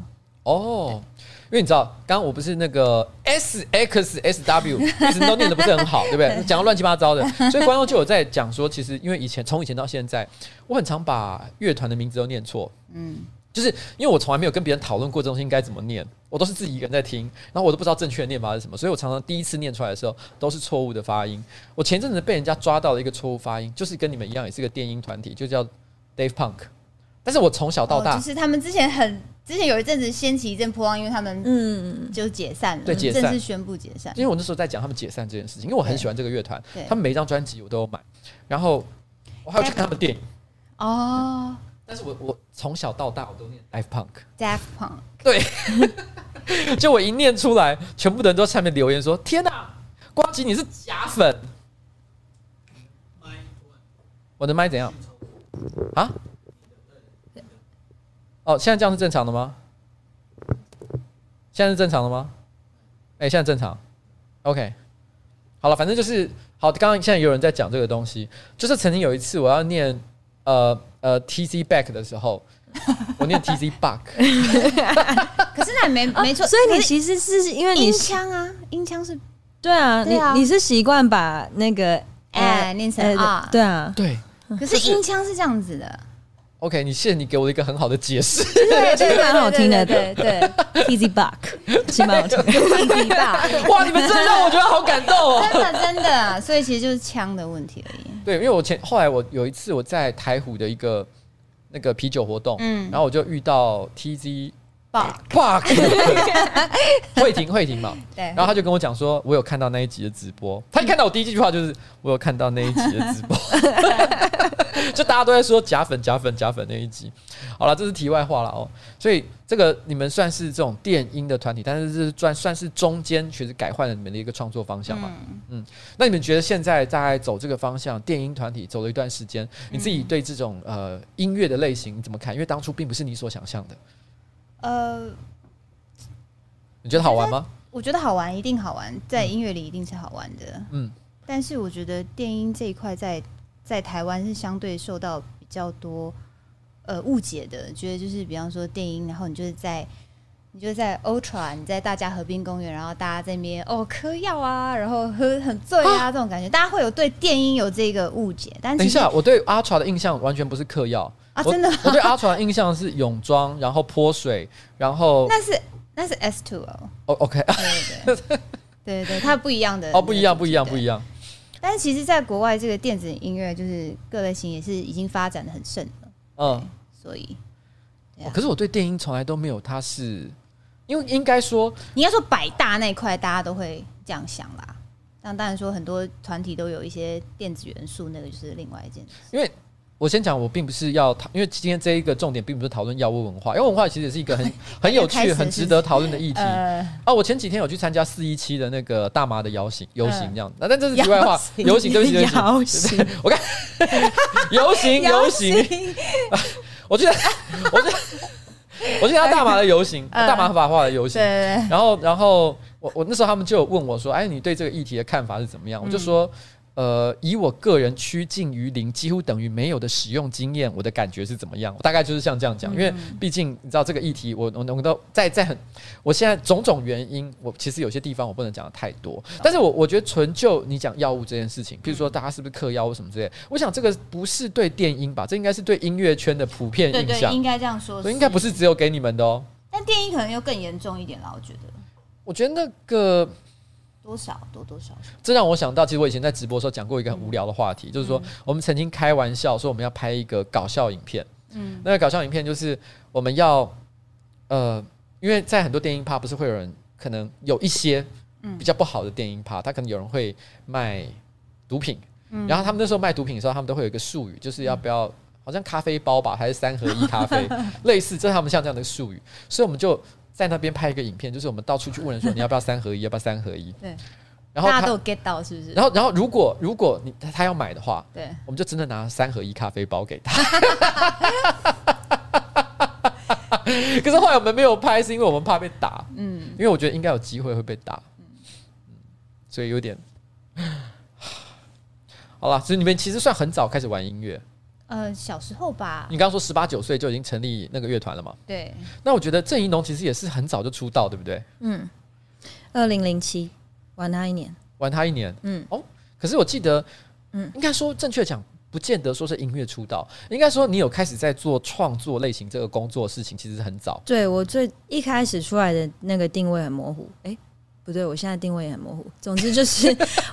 [SPEAKER 2] 哦，因为你知道，刚刚我不是那个 S X S W 一直都念的不是很好，对不对？讲到乱七八糟的，所以观众就有在讲说，其实因为以前从以前到现在，我很常把乐团的名字都念错，嗯，就是因为我从来没有跟别人讨论过这东西应该怎么念，我都是自己一个人在听，然后我都不知道正确的念法是什么，所以我常常第一次念出来的时候都是错误的发音。我前阵子被人家抓到了一个错误发音，就是跟你们一样，也是个电音团体，就叫 Dave Punk，但是我从小到大，
[SPEAKER 3] 哦，就是他们之前很。之前有一阵子掀起一阵波浪，因为他们嗯。就解散了，
[SPEAKER 2] 对，解散，
[SPEAKER 3] 正式宣布解散。
[SPEAKER 2] 因为我那时候在讲他们解散这件事情，因为我很喜欢这个乐团，他们每一张专辑我都有买，然后我还要去看他们电影。哦。但是我我从小到大我都念 Daft Punk，Daft
[SPEAKER 3] Punk，
[SPEAKER 2] 对，就我一念出来，全部的人都在下面留言说：“天哪，瓜吉你是假粉！”我的麦怎样？啊？哦，现在这样是正常的吗？现在是正常的吗？哎、欸，现在正常。OK，好了，反正就是好。刚刚现在有人在讲这个东西，就是曾经有一次我要念呃呃 TC Back 的时候，我念 T C Buck。
[SPEAKER 3] 可是那也没没错，
[SPEAKER 4] 所以你其实是因为你
[SPEAKER 3] 音腔啊，音腔是
[SPEAKER 4] 对啊，你你是习惯把那个
[SPEAKER 3] 哎念成啊，
[SPEAKER 4] 对啊，
[SPEAKER 2] 对。
[SPEAKER 3] 可是音腔是这样子的。
[SPEAKER 2] OK，你谢谢你给我一个很好的解释，
[SPEAKER 4] 对，这个蛮好听的，对对，Easy Buck，是蛮好听。的，Easy Buck，
[SPEAKER 2] 哇，你们真的让我觉得好感动哦，
[SPEAKER 3] 真的真的，所以其实就是枪的问题而已。
[SPEAKER 2] 对，因为我前后来我有一次我在台虎的一个那个啤酒活动，嗯，然后我就遇到 TZ。Buck，慧婷，慧婷嘛，对，然后他就跟我讲说，我有看到那一集的直播。他一看到我第一句话就是，我有看到那一集的直播，就大家都在说假粉、假粉、假粉那一集。好了，这是题外话了哦。所以这个你们算是这种电音的团体，但是是算算是中间确实改换了你们的一个创作方向嘛？嗯，嗯，那你们觉得现在大概走这个方向，电音团体走了一段时间，你自己对这种呃音乐的类型你怎么看？因为当初并不是你所想象的。呃，你觉得好玩吗？
[SPEAKER 3] 我觉得好玩，一定好玩，在音乐里一定是好玩的。嗯，但是我觉得电音这一块在在台湾是相对受到比较多呃误解的，觉得就是比方说电音，然后你就是在你就在 Ultra，你在大家河滨公园，然后大家在那边哦嗑药啊，然后喝很醉啊，啊这种感觉，大家会有对电音有这个误解。但是
[SPEAKER 2] 等一下，我对 Ultra 的印象完全不是嗑药。
[SPEAKER 3] 啊，真的！
[SPEAKER 2] 我对阿传印象是泳装，然后泼水，然后
[SPEAKER 3] 那是那是 S two 哦。
[SPEAKER 2] 哦，OK，
[SPEAKER 3] 对对对对对，它不一样的
[SPEAKER 2] 哦，不一样，不一样，不一样。
[SPEAKER 3] 但是其实，在国外，这个电子音乐就是各类型也是已经发展的很盛了。嗯，所以、
[SPEAKER 2] 啊哦，可是我对电音从来都没有，它是因为应该说，
[SPEAKER 3] 你要说百大那一块，大家都会这样想啦。但当然说，很多团体都有一些电子元素，那个就是另外一件事。
[SPEAKER 2] 因为。我先讲，我并不是要讨，因为今天这一个重点并不是讨论药物文化，因为文化其实也是一个很 很有趣、很值得讨论的议题。呃、啊，我前几天有去参加四一七的那个大麻的游行，游行这样，那、呃、但这是题外话，游行对不起，游行，我看游行游行，我觉得我觉得我去参加大麻的游行，呃、大麻合法化的游行，然后然后我我那时候他们就问我说，哎，你对这个议题的看法是怎么样？我就说。嗯呃，以我个人趋近于零，几乎等于没有的使用经验，我的感觉是怎么样？大概就是像这样讲，因为毕竟你知道这个议题，我我能够在在很，我现在种种原因，我其实有些地方我不能讲的太多。但是我我觉得纯就你讲药物这件事情，譬如说大家是不是嗑药物什么之类，我想这个不是对电音吧，这应该是对音乐圈的普遍印象，
[SPEAKER 3] 应该这样说，
[SPEAKER 2] 所以应该不是只有给你们的哦。
[SPEAKER 3] 但电音可能又更严重一点啦，我觉得。
[SPEAKER 2] 我觉得那个。
[SPEAKER 3] 多少多多少少，
[SPEAKER 2] 这让我想到，其实我以前在直播的时候讲过一个很无聊的话题，嗯、就是说我们曾经开玩笑说我们要拍一个搞笑影片，嗯，那个搞笑影片就是我们要，呃，因为在很多电音趴不是会有人可能有一些比较不好的电音趴，他可能有人会卖毒品，嗯，然后他们那时候卖毒品的时候，他们都会有一个术语，就是要不要好像咖啡包吧，还是三合一咖啡，类似，这是他们像这样的术语，所以我们就。在那边拍一个影片，就是我们到处去问人说，你要不要三合一，要不要三合一？
[SPEAKER 3] 对，
[SPEAKER 2] 然后
[SPEAKER 3] 大家都有 get 到是不是？
[SPEAKER 2] 然后，然后如果如果你他要买的话，
[SPEAKER 3] 对，
[SPEAKER 2] 我们就真的拿三合一咖啡包给他。可是后来我们没有拍，是因为我们怕被打。嗯，因为我觉得应该有机会会被打。嗯，所以有点 好了。所以你们其实算很早开始玩音乐。
[SPEAKER 3] 呃，小时候吧。
[SPEAKER 2] 你刚刚说十八九岁就已经成立那个乐团了嘛？
[SPEAKER 3] 对。
[SPEAKER 2] 那我觉得郑怡农其实也是很早就出道，对不对？
[SPEAKER 4] 嗯。二零零七，玩他一年。
[SPEAKER 2] 玩他一年。嗯。哦，可是我记得，嗯，应该说正确讲，不见得说是音乐出道，应该说你有开始在做创作类型这个工作事情，其实很早。
[SPEAKER 4] 对，我最一开始出来的那个定位很模糊，哎、欸，不对，我现在定位也很模糊。总之就是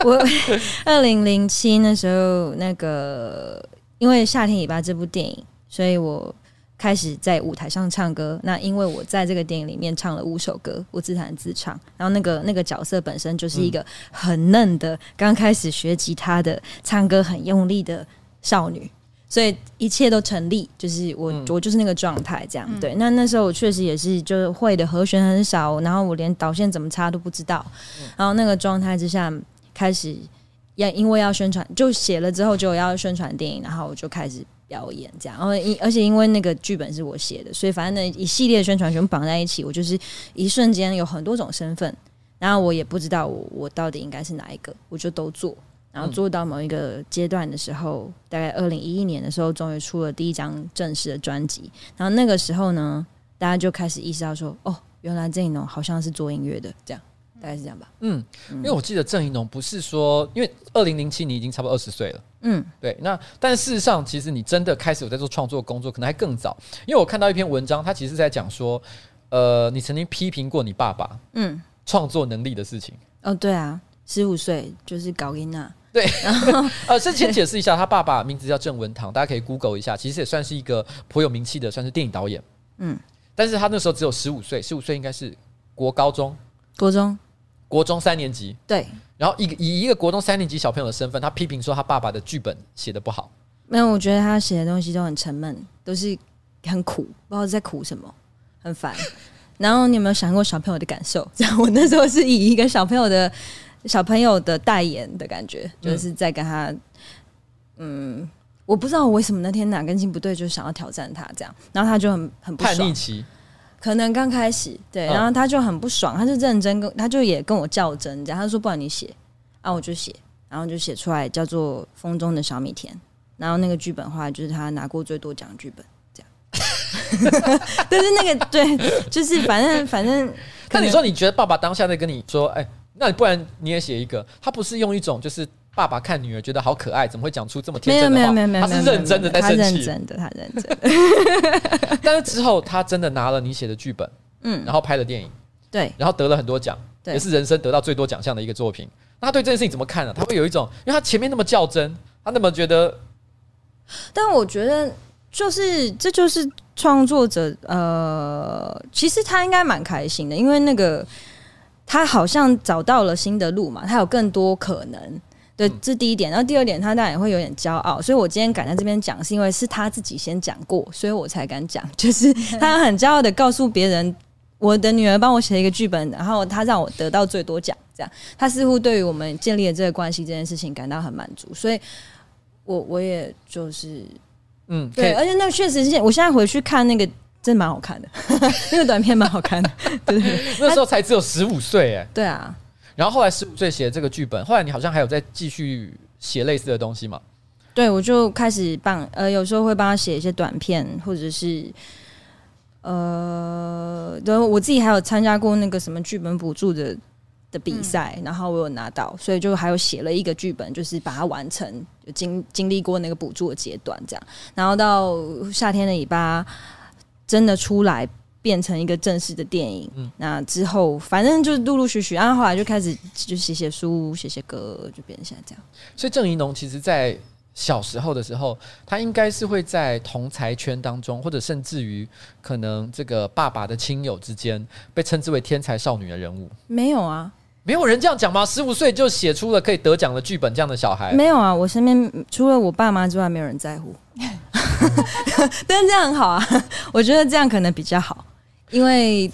[SPEAKER 4] 我 二零零七那时候那个。因为《夏天尾巴》这部电影，所以我开始在舞台上唱歌。那因为我在这个电影里面唱了五首歌，我自弹自唱。然后那个那个角色本身就是一个很嫩的，刚开始学吉他的，唱歌很用力的少女，所以一切都成立。就是我我就是那个状态，这样对。那那时候我确实也是，就是会的和弦很少，然后我连导线怎么插都不知道。然后那个状态之下开始。要因为要宣传，就写了之后就要宣传电影，然后我就开始表演这样。然后因而且因为那个剧本是我写的，所以反正那一系列的宣传全部绑在一起，我就是一瞬间有很多种身份，然后我也不知道我我到底应该是哪一个，我就都做。然后做到某一个阶段的时候，嗯、大概二零一一年的时候，终于出了第一张正式的专辑。然后那个时候呢，大家就开始意识到说，哦，原来郑宜农好像是做音乐的这样。大概是这样吧。嗯，
[SPEAKER 2] 因为我记得郑宜农不是说，因为二零零七你已经差不多二十岁了。嗯，对。那但事实上，其实你真的开始有在做创作工作，可能还更早。因为我看到一篇文章，他其实在讲说，呃，你曾经批评过你爸爸，嗯，创作能力的事情。
[SPEAKER 4] 哦，对啊，十五岁就是搞音娜。
[SPEAKER 2] 对，然后 呃，先先解释一下，他爸爸名字叫郑文堂，大家可以 Google 一下，其实也算是一个颇有名气的，算是电影导演。嗯，但是他那时候只有十五岁，十五岁应该是国高中，
[SPEAKER 4] 国中。
[SPEAKER 2] 国中三年级，
[SPEAKER 4] 对，
[SPEAKER 2] 然后以以一个国中三年级小朋友的身份，他批评说他爸爸的剧本写的不好。
[SPEAKER 4] 没有，我觉得他写的东西都很沉闷，都是很苦，不知道在苦什么，很烦。然后你有没有想过小朋友的感受？这样，我那时候是以一个小朋友的小朋友的代言的感觉，就是在跟他，嗯，我不知道我为什么那天哪根筋不对，就想要挑战他这样，然后他就很很不爽。
[SPEAKER 2] 叛逆期。
[SPEAKER 4] 可能刚开始对，然后他就很不爽，他就认真跟，他就也跟我较真，这样他说不然你写，啊我就写，然后就写出来叫做《风中的小米田》，然后那个剧本的话就是他拿过最多奖的剧本，这样。但是那个对，就是反正反正。
[SPEAKER 2] 那你说你觉得爸爸当下在跟你说，哎，那你不然你也写一个？他不是用一种就是。爸爸看女儿觉得好可爱，怎么会讲出这么天真的话？
[SPEAKER 4] 没有没有没有，
[SPEAKER 2] 他是认真的在生气。
[SPEAKER 4] 他认真的，他认真的。
[SPEAKER 2] 但是之后他真的拿了你写的剧本，嗯，然后拍了电影，
[SPEAKER 4] 对，
[SPEAKER 2] 然后得了很多奖，也是人生得到最多奖项的一个作品。那他对这件事情怎么看呢、啊？他会有一种，因为他前面那么较真，他那么觉得。
[SPEAKER 4] 但我觉得，就是这就是创作者，呃，其实他应该蛮开心的，因为那个他好像找到了新的路嘛，他有更多可能。对，这第一点。然后第二点，他当然也会有点骄傲，所以我今天敢在这边讲，是因为是他自己先讲过，所以我才敢讲。就是他很骄傲的告诉别人，我的女儿帮我写了一个剧本，然后他让我得到最多奖，这样。他似乎对于我们建立的这个关系这件事情感到很满足，所以我我也就是，嗯，对，而且那确实是，我现在回去看那个，真蛮好看的，那个短片蛮好看的，对对对，
[SPEAKER 2] 那时候才只有十五岁，哎，
[SPEAKER 4] 对啊。
[SPEAKER 2] 然后后来十五岁写这个剧本，后来你好像还有在继续写类似的东西吗？
[SPEAKER 4] 对，我就开始帮呃，有时候会帮他写一些短片，或者是呃，然后，我自己还有参加过那个什么剧本补助的的比赛，然后我有拿到，所以就还有写了一个剧本，就是把它完成，就经经历过那个补助的阶段，这样，然后到夏天的尾巴真的出来。变成一个正式的电影，嗯，那之后反正就是陆陆续续，然后后来就开始就写写书、写写歌，就变成现在这样。
[SPEAKER 2] 所以郑怡农其实，在小时候的时候，他应该是会在同才圈当中，或者甚至于可能这个爸爸的亲友之间，被称之为天才少女的人物。
[SPEAKER 4] 没有啊，没
[SPEAKER 2] 有人这样讲吗？十五岁就写出了可以得奖的剧本，这样的小孩
[SPEAKER 4] 没有啊。我身边除了我爸妈之外，没有人在乎。但是这样很好啊，我觉得这样可能比较好。因为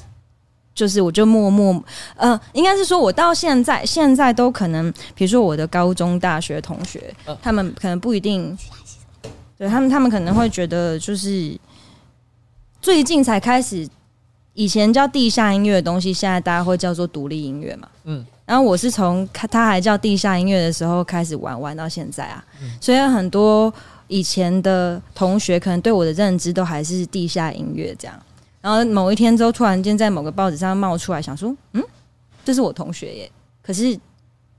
[SPEAKER 4] 就是我就默默，呃，应该是说我到现在现在都可能，比如说我的高中、大学同学，他们可能不一定，对他们，他们可能会觉得就是最近才开始，以前叫地下音乐的东西，现在大家会叫做独立音乐嘛，嗯，然后我是从他还叫地下音乐的时候开始玩，玩到现在啊，所以很多以前的同学可能对我的认知都还是地下音乐这样。然后某一天之后，突然间在某个报纸上冒出来，想说：“嗯，这是我同学耶。”可是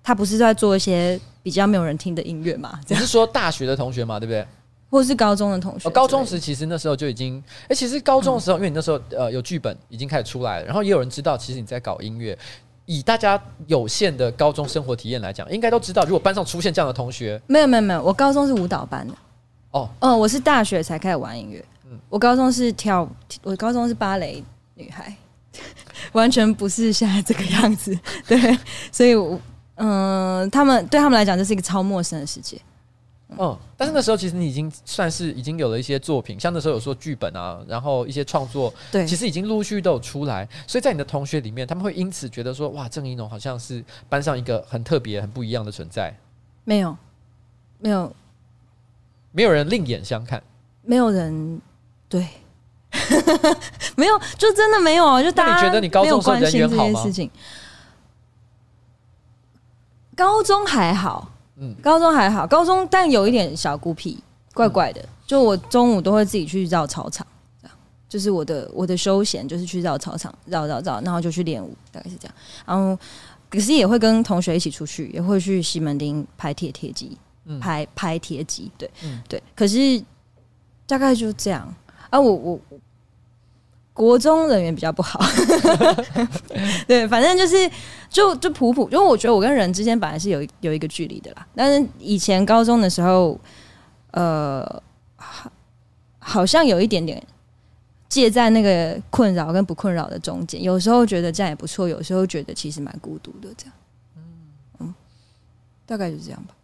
[SPEAKER 4] 他不是在做一些比较没有人听的音乐嘛？
[SPEAKER 2] 你是说大学的同学嘛，对不对？
[SPEAKER 4] 或者是高中的同学？
[SPEAKER 2] 哦，高中时其实那时候就已经……哎，其实高中的时候，因为你那时候呃有剧本已经开始出来了，然后也有人知道，其实你在搞音乐。以大家有限的高中生活体验来讲，应该都知道，如果班上出现这样的同学，
[SPEAKER 4] 没有没有没有，我高中是舞蹈班的。哦，嗯，我是大学才开始玩音乐。我高中是跳，我高中是芭蕾女孩，完全不是现在这个样子。对，所以我，嗯、呃，他们对他们来讲，这是一个超陌生的世界。
[SPEAKER 2] 嗯，但是那时候其实你已经算是已经有了一些作品，像那时候有说剧本啊，然后一些创作，对，其实已经陆续都有出来。所以在你的同学里面，他们会因此觉得说，哇，郑宜农好像是班上一个很特别、很不一样的存在。
[SPEAKER 4] 没有，没有，
[SPEAKER 2] 没有人另眼相看，
[SPEAKER 4] 没有人。对，没有，就真的没有啊！就大家觉得你高中关心这件事情，高中还好，嗯，高中还好，高中但有一点小孤僻，怪怪的。就我中午都会自己去绕操场，这样，就是我的我的休闲就是去绕操场，绕绕绕，然后就去练舞，大概是这样。然后可是也会跟同学一起出去，也会去西门町拍铁铁机，拍拍铁机，对，嗯，对。可是大概就这样。啊，我我国中人缘比较不好，对，反正就是就就普普，因为我觉得我跟人之间本来是有有一个距离的啦。但是以前高中的时候，呃，好像有一点点介在那个困扰跟不困扰的中间，有时候觉得这样也不错，有时候觉得其实蛮孤独的，这样，嗯，大概就是这样吧。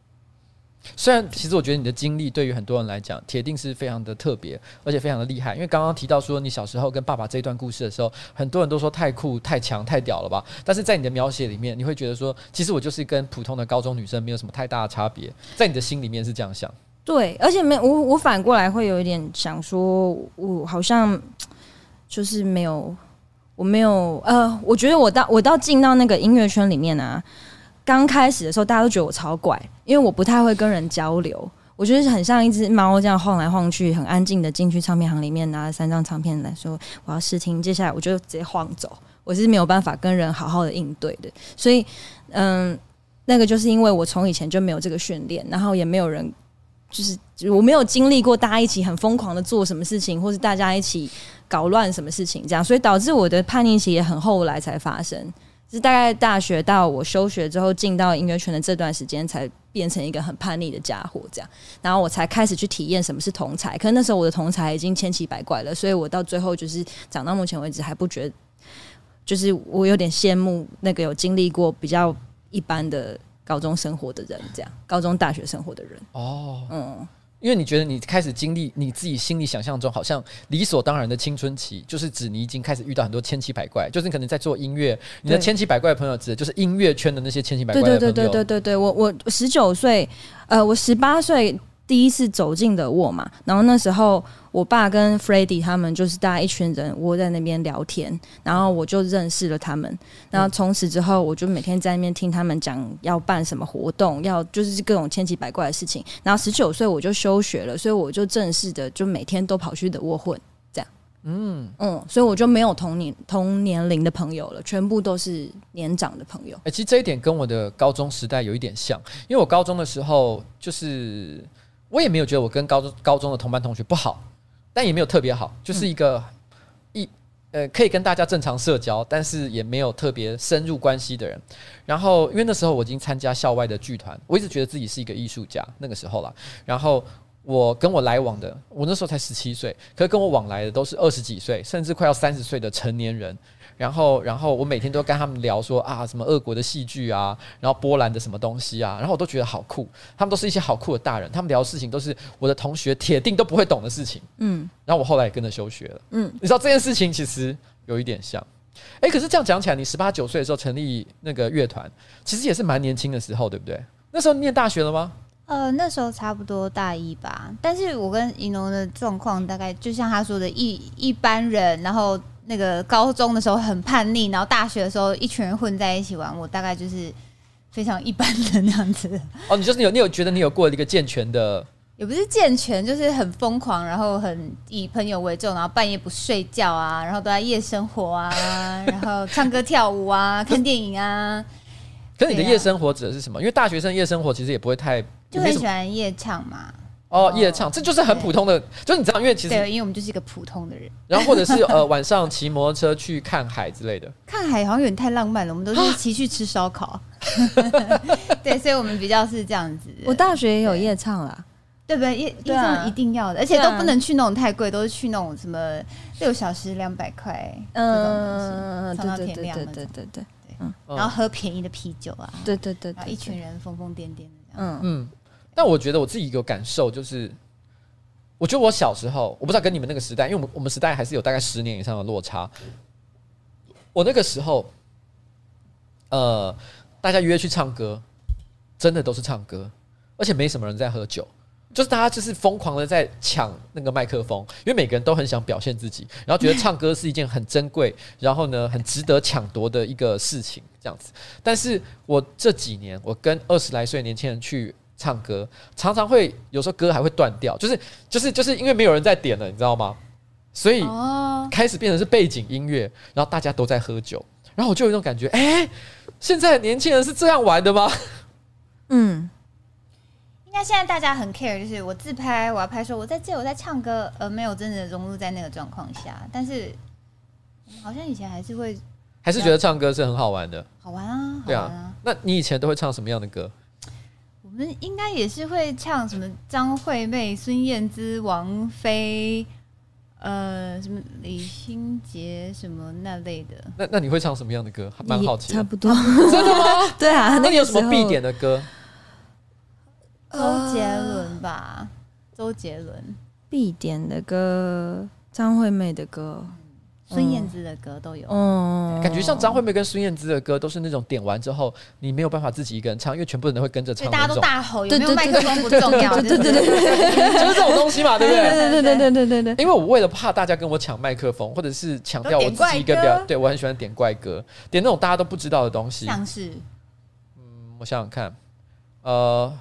[SPEAKER 2] 虽然其实我觉得你的经历对于很多人来讲，铁定是非常的特别，而且非常的厉害。因为刚刚提到说你小时候跟爸爸这一段故事的时候，很多人都说太酷、太强、太屌了吧？但是在你的描写里面，你会觉得说，其实我就是跟普通的高中女生没有什么太大的差别。在你的心里面是这样想？
[SPEAKER 4] 对，而且没我我反过来会有一点想说，我好像就是没有，我没有呃，我觉得我到我到进到那个音乐圈里面啊。刚开始的时候，大家都觉得我超怪，因为我不太会跟人交流。我觉得很像一只猫这样晃来晃去，很安静的进去唱片行里面拿了三张唱片来说我要试听，接下来我就直接晃走。我是没有办法跟人好好的应对的。所以，嗯，那个就是因为我从以前就没有这个训练，然后也没有人，就是我没有经历过大家一起很疯狂的做什么事情，或是大家一起搞乱什么事情这样，所以导致我的叛逆期也很后来才发生。是大概大学到我休学之后进到音乐圈的这段时间，才变成一个很叛逆的家伙这样，然后我才开始去体验什么是同才。可是那时候我的同才已经千奇百怪了，所以我到最后就是长到目前为止还不觉得，就是我有点羡慕那个有经历过比较一般的高中生活的人，这样高中大学生活的人。
[SPEAKER 2] 哦，嗯。因为你觉得你开始经历你自己心里想象中好像理所当然的青春期，就是指你已经开始遇到很多千奇百怪，就是你可能在做音乐，你的千奇百怪的朋友指的就是音乐圈的那些千奇百怪的朋友。
[SPEAKER 4] 对对对对对对，我我十九岁，呃，我十八岁。第一次走进的我嘛，然后那时候我爸跟 Freddie 他们就是大家一群人窝在那边聊天，然后我就认识了他们。然后从此之后，我就每天在那边听他们讲要办什么活动，要就是各种千奇百怪的事情。然后十九岁我就休学了，所以我就正式的就每天都跑去的窝混，这样。嗯嗯，所以我就没有同年同年龄的朋友了，全部都是年长的朋友。
[SPEAKER 2] 哎、欸，其实这一点跟我的高中时代有一点像，因为我高中的时候就是。我也没有觉得我跟高中高中的同班同学不好，但也没有特别好，就是一个、嗯、一呃可以跟大家正常社交，但是也没有特别深入关系的人。然后因为那时候我已经参加校外的剧团，我一直觉得自己是一个艺术家，那个时候啦。然后我跟我来往的，我那时候才十七岁，可是跟我往来的都是二十几岁，甚至快要三十岁的成年人。然后，然后我每天都跟他们聊说啊，什么俄国的戏剧啊，然后波兰的什么东西啊，然后我都觉得好酷。他们都是一些好酷的大人，他们聊的事情都是我的同学铁定都不会懂的事情。嗯，然后我后来也跟着休学了。嗯，你知道这件事情其实有一点像。哎，可是这样讲起来，你十八九岁的时候成立那个乐团，其实也是蛮年轻的时候，对不对？那时候念大学了吗？
[SPEAKER 3] 呃，那时候差不多大一吧。但是我跟银龙的状况大概就像他说的一一般人，然后。那个高中的时候很叛逆，然后大学的时候一群人混在一起玩，我大概就是非常一般的那样子。
[SPEAKER 2] 哦，你就是你有你有觉得你有过一个健全的，
[SPEAKER 3] 也不是健全，就是很疯狂，然后很以朋友为重，然后半夜不睡觉啊，然后都在夜生活啊，然后唱歌跳舞啊，看电影啊。
[SPEAKER 2] 可是你的夜生活指的是什么？因为大学生夜生活其实也不会太，
[SPEAKER 3] 就很喜欢夜唱嘛。
[SPEAKER 2] 哦，夜唱，这就是很普通的，就是你知道，因为其实
[SPEAKER 3] 对，因为我们就是一个普通的人。
[SPEAKER 2] 然后或者是呃 晚上骑摩托车去看海之类的。
[SPEAKER 3] 看海好像有点太浪漫了，我们都是 骑去吃烧烤。对，所以我们比较是这样子。
[SPEAKER 4] 我大学也有夜唱啦，
[SPEAKER 3] 对不对？夜夜唱一定要的，而且都不能去那种太贵，都是去那种什么六小时两百块，嗯，唱到天亮的，对对对对对。嗯，然后喝便宜的啤酒啊，
[SPEAKER 4] 对对对，
[SPEAKER 3] 一群人疯疯癫癫的这样，
[SPEAKER 2] 嗯嗯。但我觉得我自己有感受，就是我觉得我小时候，我不知道跟你们那个时代，因为我们我们时代还是有大概十年以上的落差。我那个时候，呃，大家约去唱歌，真的都是唱歌，而且没什么人在喝酒，就是大家就是疯狂的在抢那个麦克风，因为每个人都很想表现自己，然后觉得唱歌是一件很珍贵，然后呢很值得抢夺的一个事情，这样子。但是我这几年，我跟二十来岁年轻人去。唱歌常常会有时候歌还会断掉，就是就是就是因为没有人在点了，你知道吗？所以开始变成是背景音乐，然后大家都在喝酒，然后我就有一种感觉，哎、欸，现在的年轻人是这样玩的吗？嗯，
[SPEAKER 3] 应该现在大家很 care，就是我自拍，我要拍说我在这，我在唱歌，而没有真的融入在那个状况下。但是好像以前还是会，
[SPEAKER 2] 还是觉得唱歌是很好玩的，
[SPEAKER 3] 好玩啊，
[SPEAKER 2] 对啊。那你以前都会唱什么样的歌？
[SPEAKER 3] 我们应该也是会唱什么张惠妹、孙燕姿、王菲，呃，什么李心洁什么那类的。
[SPEAKER 2] 那那你会唱什么样的歌？还蛮好奇。
[SPEAKER 4] 差不多。
[SPEAKER 2] 真的吗？
[SPEAKER 4] 对啊。
[SPEAKER 2] 那你有什么必点的歌？
[SPEAKER 3] 周杰伦吧，周杰伦。
[SPEAKER 4] 必点的歌，张惠妹的歌。
[SPEAKER 3] 孙燕姿的歌都有，嗯，
[SPEAKER 2] 感觉像张惠妹跟孙燕姿的歌都是那种点完之后，你没有办法自己一个人唱，因为全部人都会跟着唱，
[SPEAKER 3] 大家都大吼，有没有麦克风不重要，
[SPEAKER 4] 对对对对，
[SPEAKER 2] 就是这种东西嘛，对不对？
[SPEAKER 4] 对对对对对对对。
[SPEAKER 2] 因为我为了怕大家跟我抢麦克风，或者是抢掉我自己一个表，对我很喜欢点怪歌，点那种大家都不知道的东西，
[SPEAKER 3] 像是，
[SPEAKER 2] 嗯，我想想看，呃。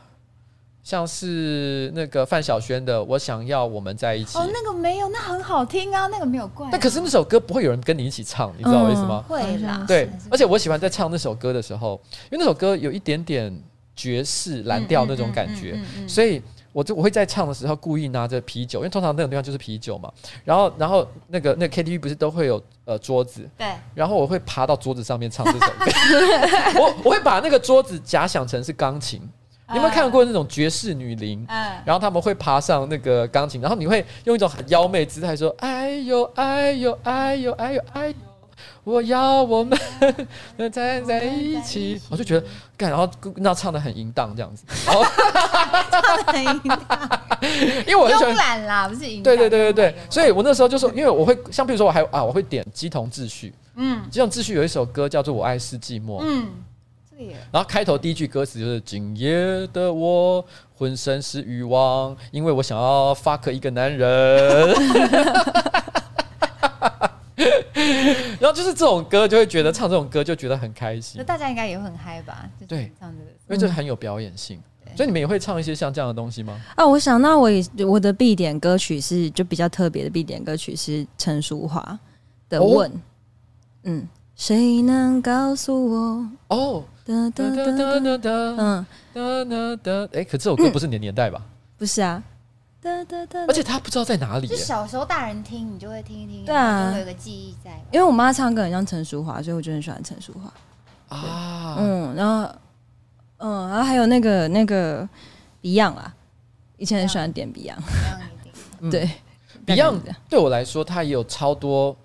[SPEAKER 2] 像是那个范晓萱的《我想要我们在一起》
[SPEAKER 3] 哦，那个没有，那很好听啊，那个没有怪。
[SPEAKER 2] 但可是那首歌不会有人跟你一起唱，你知道为什么吗？
[SPEAKER 3] 会啦。
[SPEAKER 2] 对，而且我喜欢在唱那首歌的时候，因为那首歌有一点点爵士蓝调那种感觉，所以我就我会在唱的时候故意拿着啤酒，因为通常那种地方就是啤酒嘛。然后然后那个那个 KTV 不是都会有呃桌子，
[SPEAKER 3] 对。
[SPEAKER 2] 然后我会爬到桌子上面唱这首歌，我我会把那个桌子假想成是钢琴。你有没有看过那种爵士女伶？嗯，然后他们会爬上那个钢琴，然后你会用一种很妖媚姿态说：“哎呦哎呦哎呦哎呦哎呦，我要我们 能站在一起。”我就觉得干，然后那唱的很淫荡这样子，然后
[SPEAKER 3] 唱的很淫荡，
[SPEAKER 2] 因为我很喜欢
[SPEAKER 3] 慵懒啦，不是淫荡。
[SPEAKER 2] 对对对对对，所以我那时候就说，因为我会像比如说我还啊，我会点鸡同秩序，嗯，鸡同秩序有一首歌叫做《我爱是寂寞》，嗯。然后开头第一句歌词就是“今夜的我浑身是欲望，因为我想要 fuck 一个男人。” 然后就是这种歌，就会觉得唱这种歌就觉得很开心。
[SPEAKER 3] 那大家应该也会很嗨吧？
[SPEAKER 2] 对，因为这很有表演性。所以你们也会唱一些像这样的东西吗？
[SPEAKER 4] 啊，我想到我我的必点歌曲是就比较特别的必点歌曲是陈淑桦的《问》。嗯，谁能告诉我？哦。哒哒哒哒哒，嗯，哒哒哒，哎，可这首歌不是你的年代吧？不是啊，
[SPEAKER 2] 哒哒哒，而且他不知道在哪里。
[SPEAKER 3] 就小时候大人听，你就会听一听，对啊，就会有个记忆在。
[SPEAKER 4] 因为我妈唱歌很像陈淑桦，所以我就很喜欢陈淑桦。啊。嗯，然后，嗯，然后还有那个那个 Beyond 啊，以前很喜欢点 Beyond。对
[SPEAKER 2] ，Beyond 对我来说，它也有超多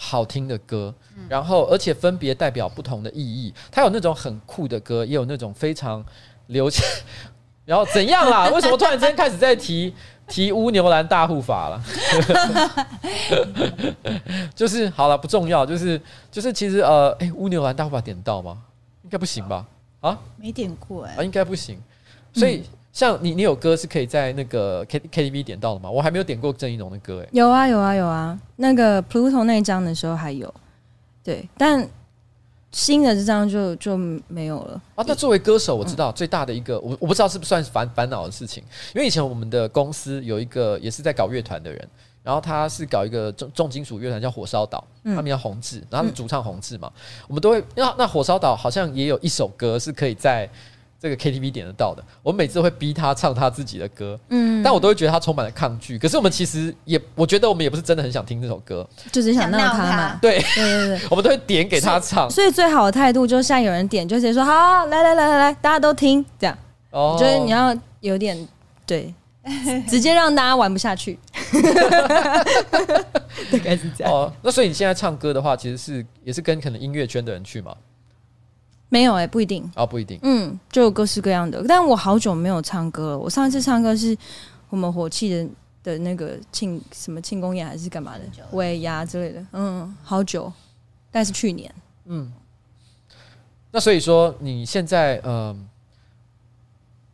[SPEAKER 2] 好听的歌。然后，而且分别代表不同的意义。它有那种很酷的歌，也有那种非常流行。然后怎样啦？为什么突然之间开始在提提乌牛兰大护法了？就是好了，不重要。就是就是，其实呃，哎，乌牛兰大护法点到吗？应该不行吧？啊，
[SPEAKER 3] 没点过哎、
[SPEAKER 2] 欸，啊，应该不行。所以，像你，你有歌是可以在那个 K K T V 点到的吗？我还没有点过郑一龙的歌哎、欸。
[SPEAKER 4] 有啊，有啊，有啊。那个 Pluto 那一张的时候还有。对，但新的这张就就没有了
[SPEAKER 2] 啊。那作为歌手，我知道最大的一个，我我不知道是不是算是烦烦恼的事情，因为以前我们的公司有一个也是在搞乐团的人，然后他是搞一个重重金属乐团叫火烧岛，他们叫红志，然后他们主唱红志嘛，我们都会那那火烧岛好像也有一首歌是可以在。这个 KTV 点得到的，我每次都会逼他唱他自己的歌，嗯，但我都会觉得他充满了抗拒。可是我们其实也，我觉得我们也不是真的很想听这首歌，
[SPEAKER 4] 就只想闹他嘛。
[SPEAKER 2] 对对对对，我们都会点给他唱。
[SPEAKER 4] 所以最好的态度，就是像有人点，就直接说好，来来来来来，大家都听这样。哦，我觉得你要有点对，直接让大家玩不下去。大概是这样。
[SPEAKER 2] 哦，那所以你现在唱歌的话，其实是也是跟可能音乐圈的人去吗？
[SPEAKER 4] 没有哎、欸，不一定
[SPEAKER 2] 哦，不一定。
[SPEAKER 4] 嗯，就有各式各样的。但我好久没有唱歌了。我上一次唱歌是我们火气的的那个庆什么庆功宴还是干嘛的尾牙之类的。嗯，好久，但是去年。嗯，
[SPEAKER 2] 那所以说你现在嗯、呃，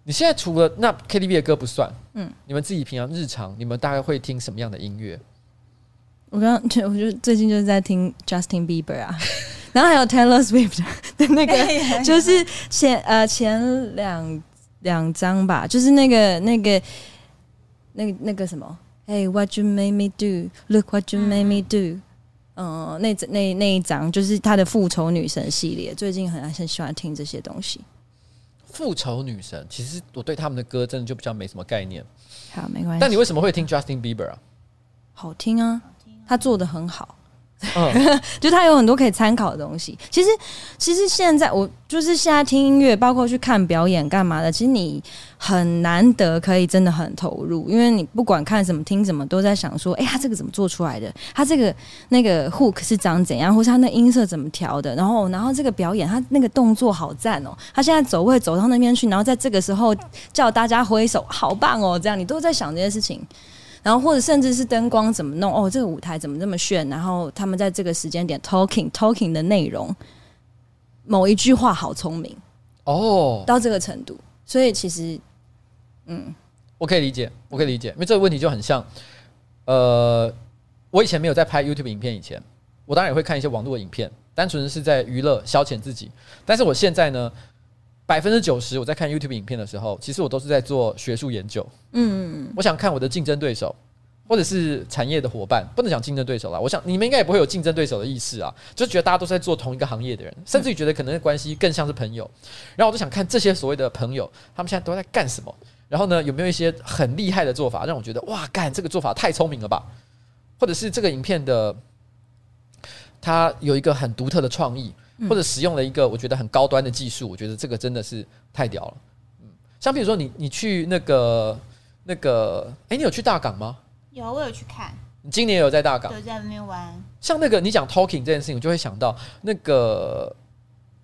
[SPEAKER 2] 你现在除了那 KTV 的歌不算，嗯，你们自己平常日常你们大概会听什么样的音乐？
[SPEAKER 4] 我刚刚 我觉得最近就是在听 Justin Bieber 啊。然后还有 Taylor Swift 的 那个，就是前呃前两两张吧，就是那个那个那个那个什么，Hey What You Made Me Do，Look What You Made Me Do，嗯，那那那一张就是他的复仇女神系列，最近很很喜欢听这些东西。
[SPEAKER 2] 复仇女神，其实我对他们的歌真的就比较没什么概念。
[SPEAKER 4] 好，没关系。
[SPEAKER 2] 但你为什么会听 Justin Bieber 啊？
[SPEAKER 4] 好听啊，他做的很好。嗯，就他有很多可以参考的东西。其实，其实现在我就是现在听音乐，包括去看表演干嘛的。其实你很难得可以真的很投入，因为你不管看什么、听什么，都在想说：哎、欸，他这个怎么做出来的？他这个那个 hook 是长怎样，或是他那音色怎么调的？然后，然后这个表演，他那个动作好赞哦！他现在走位走到那边去，然后在这个时候叫大家挥手，好棒哦！这样你都在想这些事情。然后或者甚至是灯光怎么弄哦，这个舞台怎么这么炫？然后他们在这个时间点 talking talking 的内容，某一句话好聪明哦，到这个程度，所以其实，嗯，
[SPEAKER 2] 我可以理解，我可以理解，因为这个问题就很像，呃，我以前没有在拍 YouTube 影片以前，我当然也会看一些网络的影片，单纯是在娱乐消遣自己。但是我现在呢，百分之九十我在看 YouTube 影片的时候，其实我都是在做学术研究。嗯，我想看我的竞争对手，或者是产业的伙伴，不能讲竞争对手啦。我想你们应该也不会有竞争对手的意识啊，就觉得大家都是在做同一个行业的人，甚至于觉得可能关系更像是朋友。然后我就想看这些所谓的朋友，他们现在都在干什么？然后呢，有没有一些很厉害的做法，让我觉得哇，干这个做法太聪明了吧？或者是这个影片的它有一个很独特的创意，或者使用了一个我觉得很高端的技术，我觉得这个真的是太屌了。嗯，像比如说你你去那个那个，哎，你有去大港吗？
[SPEAKER 3] 有，我有去看。
[SPEAKER 2] 你今年有在大港？
[SPEAKER 3] 有在那边玩。
[SPEAKER 2] 像那个你讲 talking 这件事情，我就会想到那个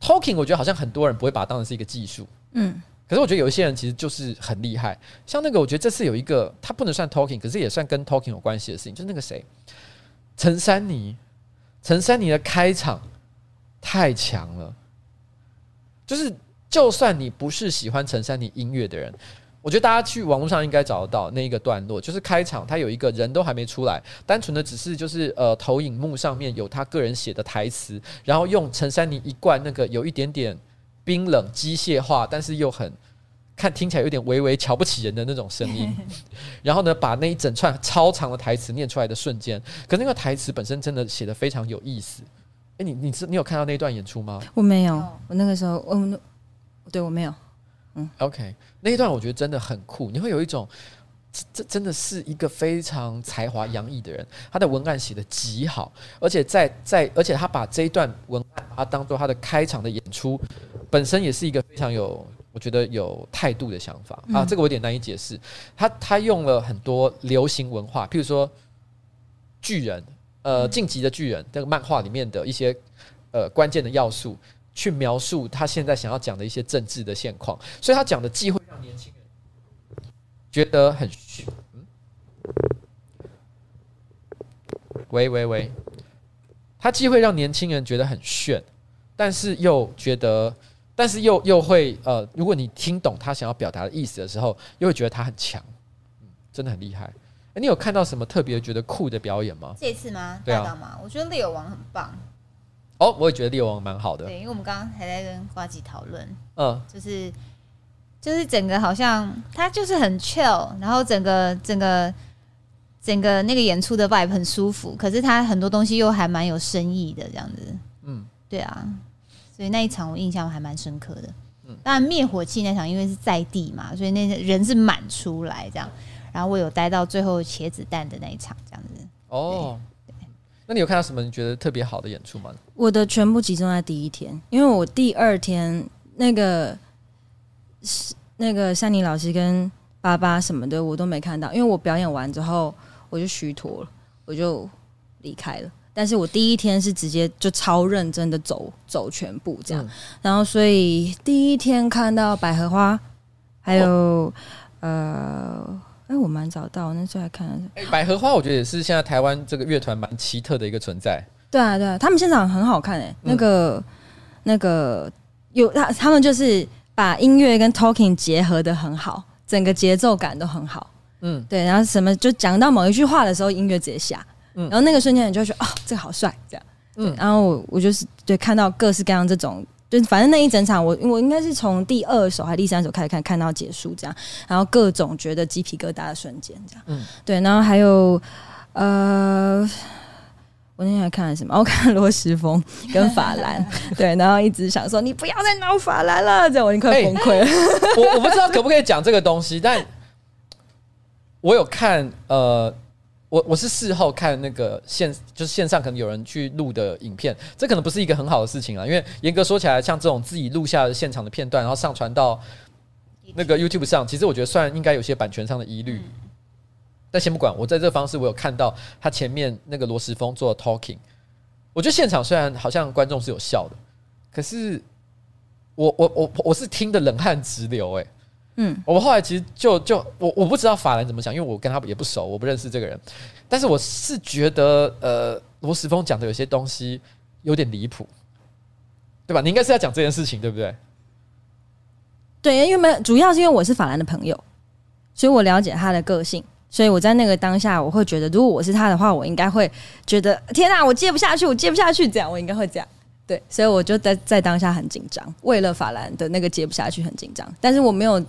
[SPEAKER 2] talking，我觉得好像很多人不会把它当成是一个技术。嗯。可是我觉得有一些人其实就是很厉害，像那个我觉得这次有一个他不能算 talking，可是也算跟 talking 有关系的事情，就是那个谁，陈珊妮，陈珊妮的开场太强了，就是就算你不是喜欢陈珊妮音乐的人，我觉得大家去网络上应该找得到那一个段落，就是开场他有一个人都还没出来，单纯的只是就是呃投影幕上面有他个人写的台词，然后用陈珊妮一贯那个有一点点。冰冷机械化，但是又很看听起来有点微微瞧不起人的那种声音。然后呢，把那一整串超长的台词念出来的瞬间，可是那个台词本身真的写得非常有意思。哎，你你是你有看到那段演出吗？
[SPEAKER 4] 我没有，我那个时候，嗯，对我没有。嗯
[SPEAKER 2] ，OK，那一段我觉得真的很酷，你会有一种这这真的是一个非常才华洋溢的人，他的文案写的极好，而且在在而且他把这一段文案把它当做他的开场的演出。本身也是一个非常有，我觉得有态度的想法啊，这个我有点难以解释。他他用了很多流行文化，譬如说巨人，呃，晋级的巨人这个漫画里面的一些呃关键的要素，去描述他现在想要讲的一些政治的现况。所以他讲的既会让年轻人觉得很炫，嗯，喂喂喂，他既会让年轻人觉得很炫，但是又觉得。但是又又会呃，如果你听懂他想要表达的意思的时候，又会觉得他很强，嗯，真的很厉害。哎，你有看到什么特别觉得酷的表演吗？
[SPEAKER 3] 这次吗？对啊，我觉得猎王很棒。
[SPEAKER 2] 哦，我也觉得猎王蛮好的。
[SPEAKER 3] 对，因为我们刚刚还在跟瓜吉讨论，嗯，就是就是整个好像他就是很 chill，然后整个整个整个那个演出的 vibe 很舒服，可是他很多东西又还蛮有深意的，这样子。嗯，对啊。所以那一场我印象还蛮深刻的，嗯，当然灭火器那场因为是在地嘛，所以那人是满出来这样，然后我有待到最后茄子蛋的那一场这样子。哦，
[SPEAKER 2] 那你有看到什么你觉得特别好的演出吗？
[SPEAKER 4] 我的全部集中在第一天，因为我第二天那个是那个珊妮老师跟爸爸什么的我都没看到，因为我表演完之后我就虚脱了，我就离开了。但是我第一天是直接就超认真的走走全部这样，嗯、然后所以第一天看到百合花，还有、哦、呃，哎，我蛮早到，那时候还看了
[SPEAKER 2] 百合花，我觉得也是现在台湾这个乐团蛮奇特的一个存在。
[SPEAKER 4] 对啊，对啊，他们现场很好看诶、欸，那个、嗯、那个有他他们就是把音乐跟 talking 结合的很好，整个节奏感都很好。嗯，对，然后什么就讲到某一句话的时候，音乐直接下。然后那个瞬间，你就会觉得啊、哦，这个好帅，这样。嗯，然后我我就是对看到各式各样这种，就是反正那一整场我，我我应该是从第二首还是第三首开始看，看到结束这样。然后各种觉得鸡皮疙瘩的瞬间，这样。嗯，对。然后还有呃，我那天还看了什么？我看罗时峰跟法兰，对。然后一直想说，你不要再闹法兰了，这样我已经快 崩溃了。欸、
[SPEAKER 2] 我我不知道可不可以讲这个东西，但我有看呃。我我是事后看那个线，就是线上可能有人去录的影片，这可能不是一个很好的事情啊。因为严格说起来，像这种自己录下的现场的片段，然后上传到那个 YouTube 上，其实我觉得算应该有些版权上的疑虑，但先不管。我在这方式，我有看到他前面那个罗时丰做的 talking，我觉得现场虽然好像观众是有笑的，可是我我我我是听得冷汗直流哎、欸。嗯，我们后来其实就就我我不知道法兰怎么想，因为我跟他也不熟，我不认识这个人。但是我是觉得，呃，罗时峰讲的有些东西有点离谱，对吧？你应该是要讲这件事情，对不对？
[SPEAKER 4] 对，因为没有，主要是因为我是法兰的朋友，所以我了解他的个性，所以我在那个当下，我会觉得，如果我是他的话，我应该会觉得，天哪，我接不下去，我接不下去，这样我应该会这样。对，所以我就在在当下很紧张，为了法兰的那个接不下去很紧张，但是我没有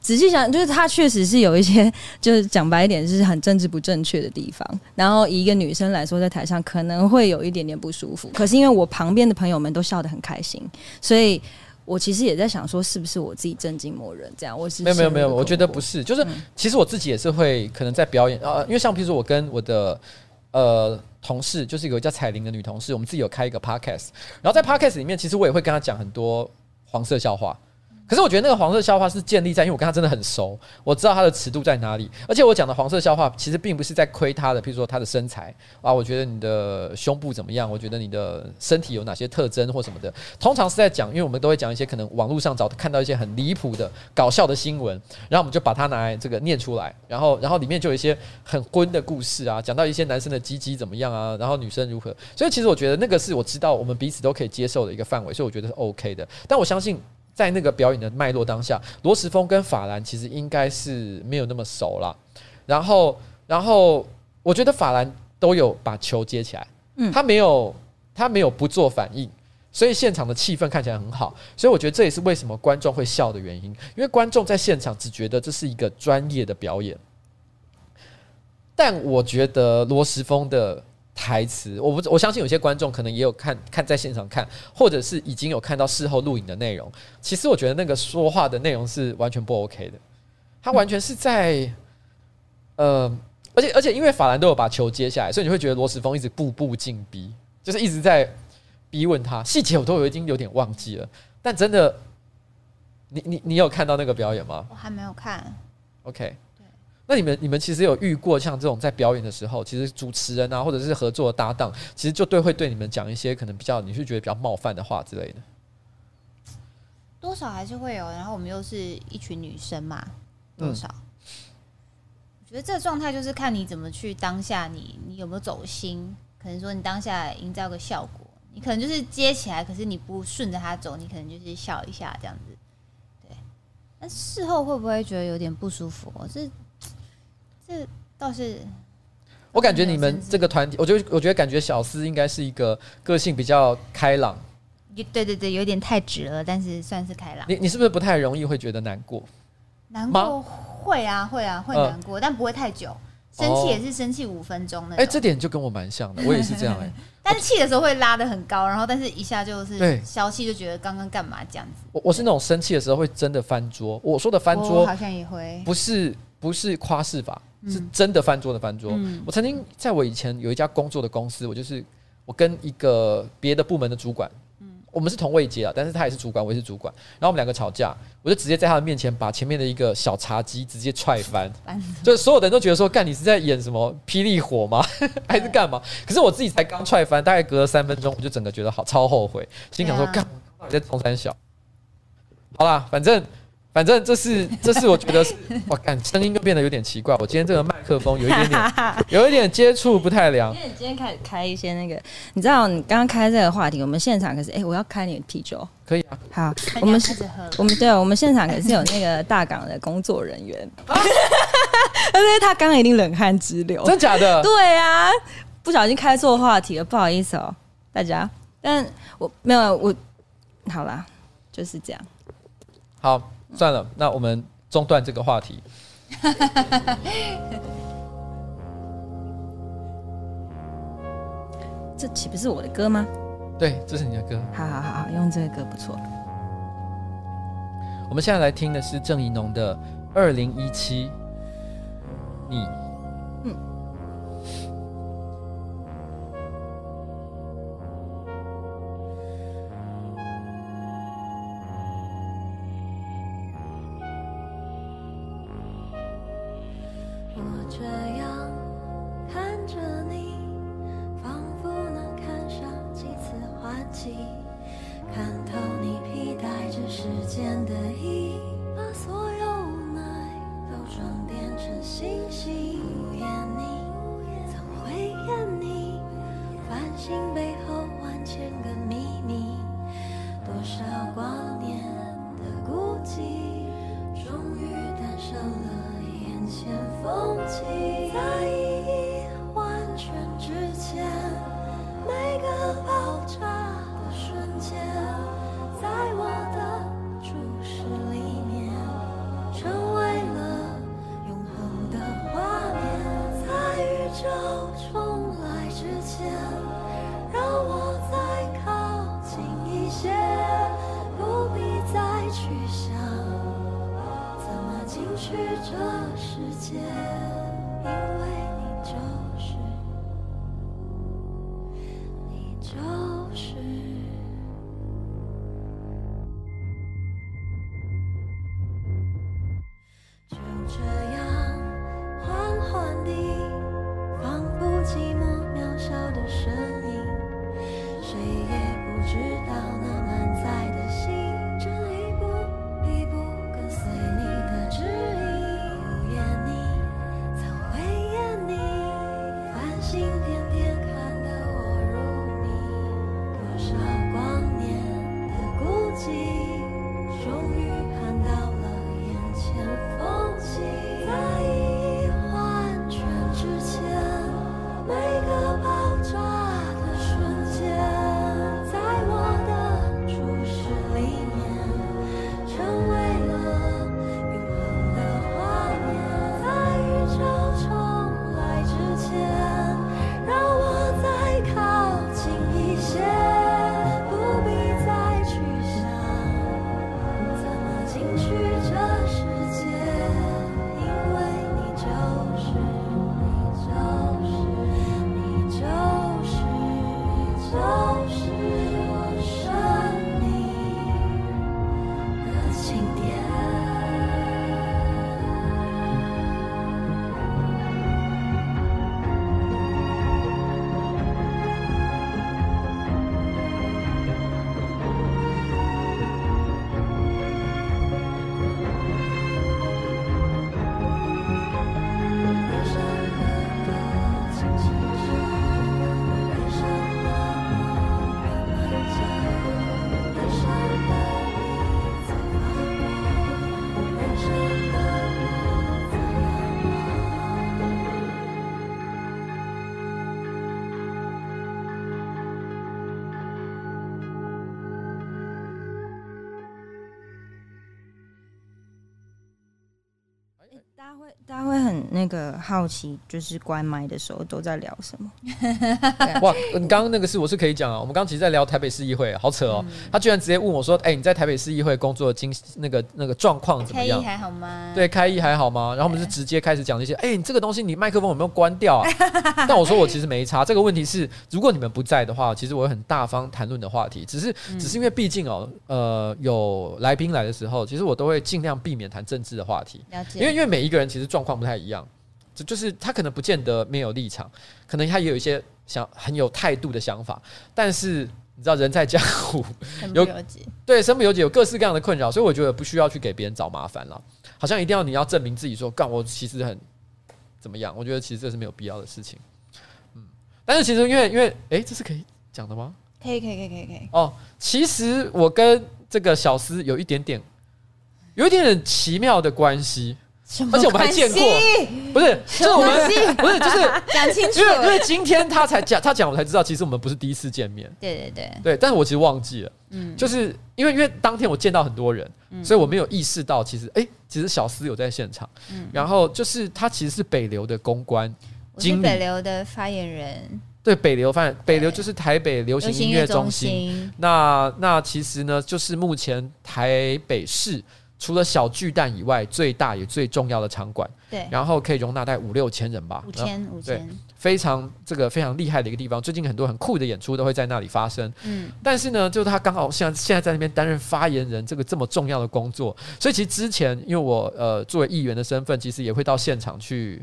[SPEAKER 4] 仔细想，就是他确实是有一些，就是讲白一点，就是很政治不正确的地方。然后以一个女生来说，在台上可能会有一点点不舒服。可是因为我旁边的朋友们都笑得很开心，所以我其实也在想说，是不是我自己正经魔人这样？我是
[SPEAKER 2] 没有没有没有，我觉得不是，就是、嗯、其实我自己也是会可能在表演啊，因为像譬如说我跟我的呃同事，就是有一个叫彩玲的女同事，我们自己有开一个 podcast，然后在 podcast 里面，其实我也会跟她讲很多黄色笑话。可是我觉得那个黄色笑话是建立在，因为我跟他真的很熟，我知道他的尺度在哪里。而且我讲的黄色笑话其实并不是在亏他的，譬如说他的身材啊，我觉得你的胸部怎么样？我觉得你的身体有哪些特征或什么的。通常是在讲，因为我们都会讲一些可能网络上找看到一些很离谱的搞笑的新闻，然后我们就把它拿来这个念出来，然后然后里面就有一些很荤的故事啊，讲到一些男生的鸡鸡怎么样啊，然后女生如何。所以其实我觉得那个是我知道我们彼此都可以接受的一个范围，所以我觉得是 OK 的。但我相信。在那个表演的脉络当下，罗时峰跟法兰其实应该是没有那么熟了。然后，然后我觉得法兰都有把球接起来，嗯，他没有，他没有不做反应，所以现场的气氛看起来很好。所以我觉得这也是为什么观众会笑的原因，因为观众在现场只觉得这是一个专业的表演。但我觉得罗时峰的。台词，我不，我相信有些观众可能也有看看在现场看，或者是已经有看到事后录影的内容。其实我觉得那个说话的内容是完全不 OK 的，他完全是在，呃，而且而且因为法兰都有把球接下来，所以你会觉得罗时峰一直步步进逼，就是一直在逼问他细节，我都有已经有点忘记了。但真的，你你你有看到那个表演吗？
[SPEAKER 3] 我还没有看。
[SPEAKER 2] OK。那你们你们其实有遇过像这种在表演的时候，其实主持人啊，或者是合作的搭档，其实就对会对你们讲一些可能比较你是觉得比较冒犯的话之类的，
[SPEAKER 3] 多少还是会有。然后我们又是一群女生嘛，多少？嗯、我觉得这个状态就是看你怎么去当下你，你你有没有走心？可能说你当下营造个效果，你可能就是接起来，可是你不顺着他走，你可能就是笑一下这样子。对，那事后会不会觉得有点不舒服？我是。这倒是，
[SPEAKER 2] 我感觉你们这个团体，我觉得我觉得感觉小思应该是一个个性比较开朗，
[SPEAKER 3] 对对对，有点太直了，但是算是开朗。
[SPEAKER 2] 你你是不是不太容易会觉得难过？
[SPEAKER 3] 难过会啊会啊会难过，但不会太久。生气也是生气五分钟那种。
[SPEAKER 2] 哎，这点就跟我蛮像的，我也是这样哎。
[SPEAKER 3] 但是气的时候会拉的很高，然后但是一下就是消气，就觉得刚刚干嘛这样子。
[SPEAKER 2] 我我是那种生气的时候会真的翻桌。我说的翻桌
[SPEAKER 3] 好像也会，
[SPEAKER 2] 不是不是夸饰法。是真的翻桌的翻桌。嗯、我曾经在我以前有一家工作的公司，我就是我跟一个别的部门的主管，嗯、我们是同位阶啊，但是他也是主管，我也是主管。然后我们两个吵架，我就直接在他的面前把前面的一个小茶几直接踹翻，就是所有的人都觉得说，干你是在演什么霹雳火吗？还是干嘛？可是我自己才刚踹翻，大概隔了三分钟，我就整个觉得好超后悔，心想说，干我在中山小。好啦，反正。反正这是，这是我觉得是，我感声音又变得有点奇怪。我今天这个麦克风有一点点，有一点接触不太良。因为
[SPEAKER 4] 你今天开始开一些那个，你知道，你刚刚开这个话题，我们现场可是，哎、欸，我要开你的啤酒，
[SPEAKER 2] 可以啊。
[SPEAKER 4] 好，我们是，我们对，我们现场可是有那个大港的工作人员，而且他刚刚一定冷汗直流，
[SPEAKER 2] 真假的？
[SPEAKER 4] 对啊，不小心开错话题了，不好意思哦，大家。但我没有，我好啦，就是这样。
[SPEAKER 2] 好。算了，那我们中断这个话题。
[SPEAKER 4] 这岂不是我的歌吗？
[SPEAKER 2] 对，这是你的歌。
[SPEAKER 4] 好好好，用这个歌不错。
[SPEAKER 2] 我们现在来听的是郑宜农的《二零一七》，你。
[SPEAKER 1] 大那个好奇，就是关麦的时候都在聊什么？
[SPEAKER 2] 哇，你刚刚那个事我是可以讲啊。我们刚刚其实在聊台北市议会，好扯哦。嗯、他居然直接问我说：“哎、欸，你在台北市议会工作的经那个那个状况怎么样？
[SPEAKER 3] 开议还好吗？
[SPEAKER 2] 对，开议还好吗？”然后我们就直接开始讲那些：“哎、欸，你这个东西你麦克风有没有关掉啊？” 但我说我其实没差。这个问题是，如果你们不在的话，其实我有很大方谈论的话题。只是，只是因为毕竟哦，呃，有来宾来的时候，其实我都会尽量避免谈政治的话题。
[SPEAKER 3] 了解。
[SPEAKER 2] 因为因为每一个人其实状况不太一样，就就是他可能不见得没有立场，可能他也有一些想很有态度的想法，但是你知道人在江湖，有对身不由己，有各式各样的困扰，所以我觉得不需要去给别人找麻烦了。好像一定要你要证明自己说干我其实很怎么样？我觉得其实这是没有必要的事情。嗯，但是其实因为因为哎，这是可以讲的吗？
[SPEAKER 3] 可以可以可以可以可以
[SPEAKER 2] 哦。其实我跟这个小司有一点点有一点点奇妙的关系。而且我们还见过，不是，就是我们不是，就是
[SPEAKER 3] 讲清楚，
[SPEAKER 2] 因为因为今天他才讲，他讲我才知道，其实我们不是第一次见面。
[SPEAKER 3] 对对对，
[SPEAKER 2] 对，但是我其实忘记了，嗯，就是因为因为当天我见到很多人，所以我没有意识到，其实哎，其实小思有在现场，嗯，然后就是他其实是北流的公关，
[SPEAKER 3] 我是北流的发言人，
[SPEAKER 2] 对，北流发言，北流就是台北流行音乐中心，那那其实呢，就是目前台北市。除了小巨蛋以外，最大也最重要的场馆，
[SPEAKER 3] 对，
[SPEAKER 2] 然后可以容纳大概五六千人吧，
[SPEAKER 3] 五千五千，
[SPEAKER 2] 非常这个非常厉害的一个地方。最近很多很酷的演出都会在那里发生，嗯，但是呢，就是他刚好像现在在那边担任发言人，这个这么重要的工作，所以其实之前因为我呃作为议员的身份，其实也会到现场去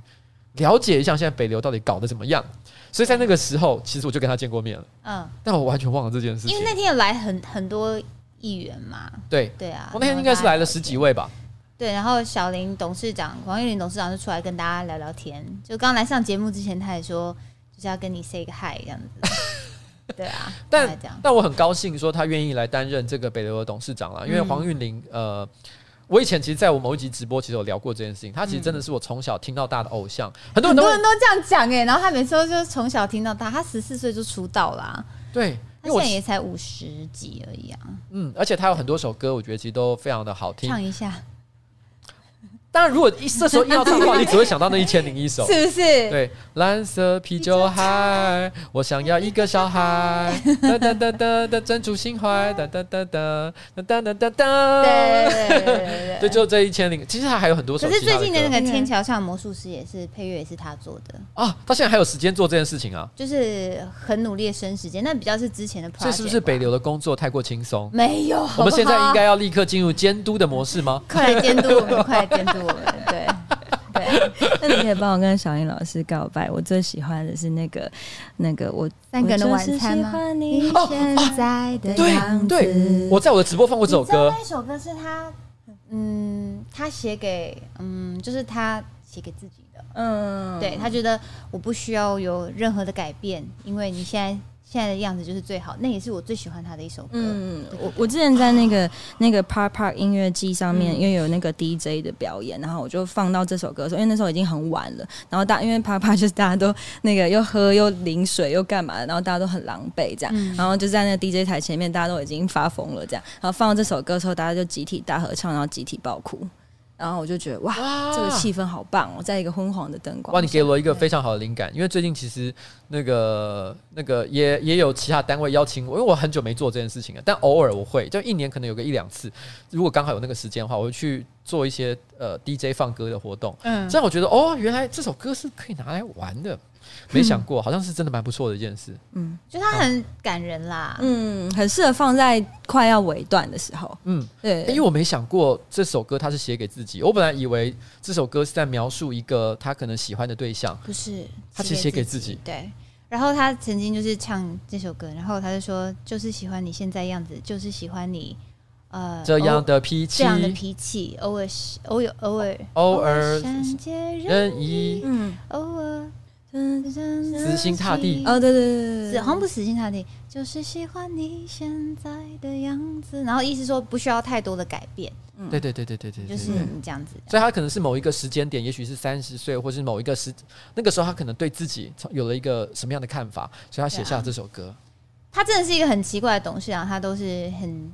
[SPEAKER 2] 了解一下现在北流到底搞得怎么样。所以在那个时候，其实我就跟他见过面了，嗯，但我完全忘了这件事情，
[SPEAKER 3] 因为那天有来很很多。议员嘛，
[SPEAKER 2] 对
[SPEAKER 3] 对啊，
[SPEAKER 2] 我那天应该是来了十几位吧。
[SPEAKER 3] 对，然后小林董事长、黄玉林董事长就出来跟大家聊聊天。就刚来上节目之前，他也说就是要跟你 say 个 hi 这样子。对啊，
[SPEAKER 2] 但但我很高兴说他愿意来担任这个北流的董事长了，因为黄玉玲呃，我以前其实在我某一集直播其实有聊过这件事情。他其实真的是我从小听到大的偶像，很多
[SPEAKER 3] 很多人都这样讲哎。然后他每次都就是从小听到大，他十四岁就出道啦。
[SPEAKER 2] 对。
[SPEAKER 3] 他现在也才五十几而已啊。
[SPEAKER 2] 嗯，而且他有很多首歌，我觉得其实都非常的好听。
[SPEAKER 3] 唱一下。
[SPEAKER 2] 当然，如果一这时候硬要唱的话，你只会想到那一千零一首，
[SPEAKER 3] 是不是？
[SPEAKER 2] 对，蓝色啤酒海，我想要一个小孩，哒哒哒哒的珍珠心怀，哒哒哒哒哒哒哒哒哒。对对对对，就这一千零，其实他还有很多首。
[SPEAKER 3] 可是最近的那个天桥上魔术师也是配乐，也是他做的
[SPEAKER 2] 啊。他现在还有时间做这件事情啊？
[SPEAKER 3] 就是很努力的生时间，那比较是之前的。
[SPEAKER 2] 这是不是北流的工作太过轻松？
[SPEAKER 3] 没有，
[SPEAKER 2] 我们现在应该要立刻进入监督的模式吗？
[SPEAKER 3] 快来监督我们，快来监督我们，对。对，
[SPEAKER 4] 那你可以帮我跟小英老师告白。我最喜欢的是那个那个我
[SPEAKER 3] 三个人的晚餐吗？
[SPEAKER 2] 哦，对对，我在我的直播放过这首歌。
[SPEAKER 3] 那首歌是他，嗯，他写给，嗯，就是他写给自己的。嗯，对，他觉得我不需要有任何的改变，因为你现在。现在的样子就是最好，那也是我最喜欢他的一首歌。嗯，
[SPEAKER 4] 我我之前在那个那个 Park Park 音乐季上面，因为有那个 DJ 的表演，然后我就放到这首歌的时候，因为那时候已经很晚了，然后大因为 Park Park 就是大家都那个又喝又淋水又干嘛的，然后大家都很狼狈这样，然后就在那个 DJ 台前面，大家都已经发疯了这样，然后放到这首歌的时候，大家就集体大合唱，然后集体爆哭。然后我就觉得哇，哇这个气氛好棒哦，在一个昏黄的灯光。
[SPEAKER 2] 哇，你给了我一个非常好的灵感，因为最近其实那个那个也也有其他单位邀请我，因为我很久没做这件事情了，但偶尔我会，就一年可能有个一两次，如果刚好有那个时间的话，我会去做一些呃 DJ 放歌的活动。嗯，这样我觉得哦，原来这首歌是可以拿来玩的。没想过，好像是真的蛮不错的一件事。嗯，
[SPEAKER 3] 就它很感人啦。
[SPEAKER 4] 嗯，很适合放在快要尾段的时候。嗯，对，
[SPEAKER 2] 因为我没想过这首歌他是写给自己。我本来以为这首歌是在描述一个他可能喜欢的对象，
[SPEAKER 3] 不是，
[SPEAKER 2] 他其实写给自己。
[SPEAKER 3] 对。然后他曾经就是唱这首歌，然后他就说，就是喜欢你现在样子，就是喜欢你呃
[SPEAKER 2] 这样的脾气，
[SPEAKER 3] 这样的脾气，偶尔偶尔偶尔
[SPEAKER 2] 偶尔善解人意，
[SPEAKER 3] 嗯，偶尔。
[SPEAKER 2] 死心塌地
[SPEAKER 4] 哦，对对对对，
[SPEAKER 3] 好像不死心塌地，就是喜欢你现在的样子。然后意思说不需要太多的改变。
[SPEAKER 2] 嗯，对对对对对对，
[SPEAKER 3] 就是你这样子。
[SPEAKER 2] 所以他可能是某一个时间点，也许是三十岁，或是某一个时那个时候，他可能对自己有了一个什么样的看法，所以他写下这首歌。
[SPEAKER 3] 他真的是一个很奇怪的董事长，他都是很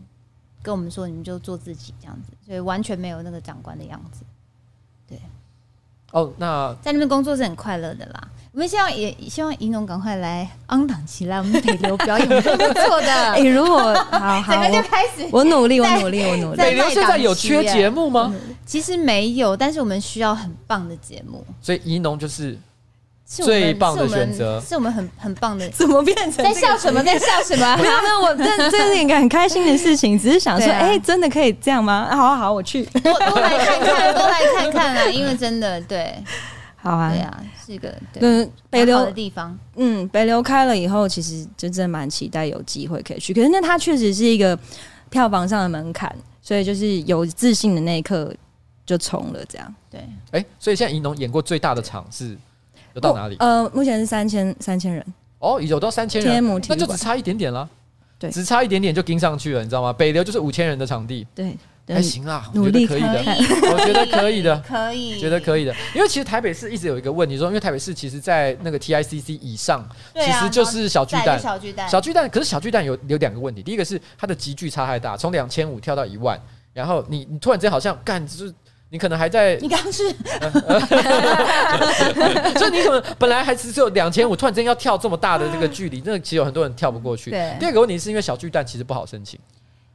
[SPEAKER 3] 跟我们说，你们就做自己这样子，所以完全没有那个长官的样子。对。
[SPEAKER 2] 哦，那
[SPEAKER 3] 在那边工作是很快乐的啦。我们希望也希望宜农赶快来 on 档起来，我们北流表演不错的。哎、
[SPEAKER 4] 欸，如果好好，整个就开始我，我努力，我努力，我努力。
[SPEAKER 2] 北流现在有缺节目吗？
[SPEAKER 3] 其实没有，但是我们需要很棒的节目。
[SPEAKER 2] 所以宜农就是最棒的选择，
[SPEAKER 3] 是我们很很棒的。
[SPEAKER 4] 怎么变成
[SPEAKER 3] 在笑什么？在笑什么？
[SPEAKER 4] 没有没有，我这这是一个很开心的事情，只是想说，哎、啊欸，真的可以这样吗？好好，我去，
[SPEAKER 3] 多多来看看，多来看看啊！因为真的对。
[SPEAKER 4] 好啊，
[SPEAKER 3] 对啊，是一个嗯北流的地方。
[SPEAKER 4] 嗯，北流开了以后，其实就真的蛮期待有机会可以去。可是那它确实是一个票房上的门槛，所以就是有自信的那一刻就冲了这样。
[SPEAKER 3] 对，
[SPEAKER 2] 哎、欸，所以现在银农演过最大的场是有到哪里？
[SPEAKER 4] 呃，目前是三千三千人。
[SPEAKER 2] 哦，有到三千人，那就只差一点点了。对，只差一点点就跟上去了，你知道吗？北流就是五千人的场地。
[SPEAKER 4] 对。
[SPEAKER 2] 还行啦，我觉得可以的，我觉得可以的，
[SPEAKER 3] 可以，
[SPEAKER 2] 觉得可以的。因为其实台北市一直有一个问题，说因为台北市其实，在那个 TICC 以上，其实就是小巨蛋，小巨蛋，小巨蛋。可是小巨蛋有有两个问题，第一个是它的集距差太大，从两千五跳到一万，然后你你突然之间好像干，就是你可能还在，
[SPEAKER 3] 你刚刚是，
[SPEAKER 2] 就你可能本来还是只有两千五，突然之间要跳这么大的这个距离，那其实有很多人跳不过去。第二个问题是因为小巨蛋其实不好申请，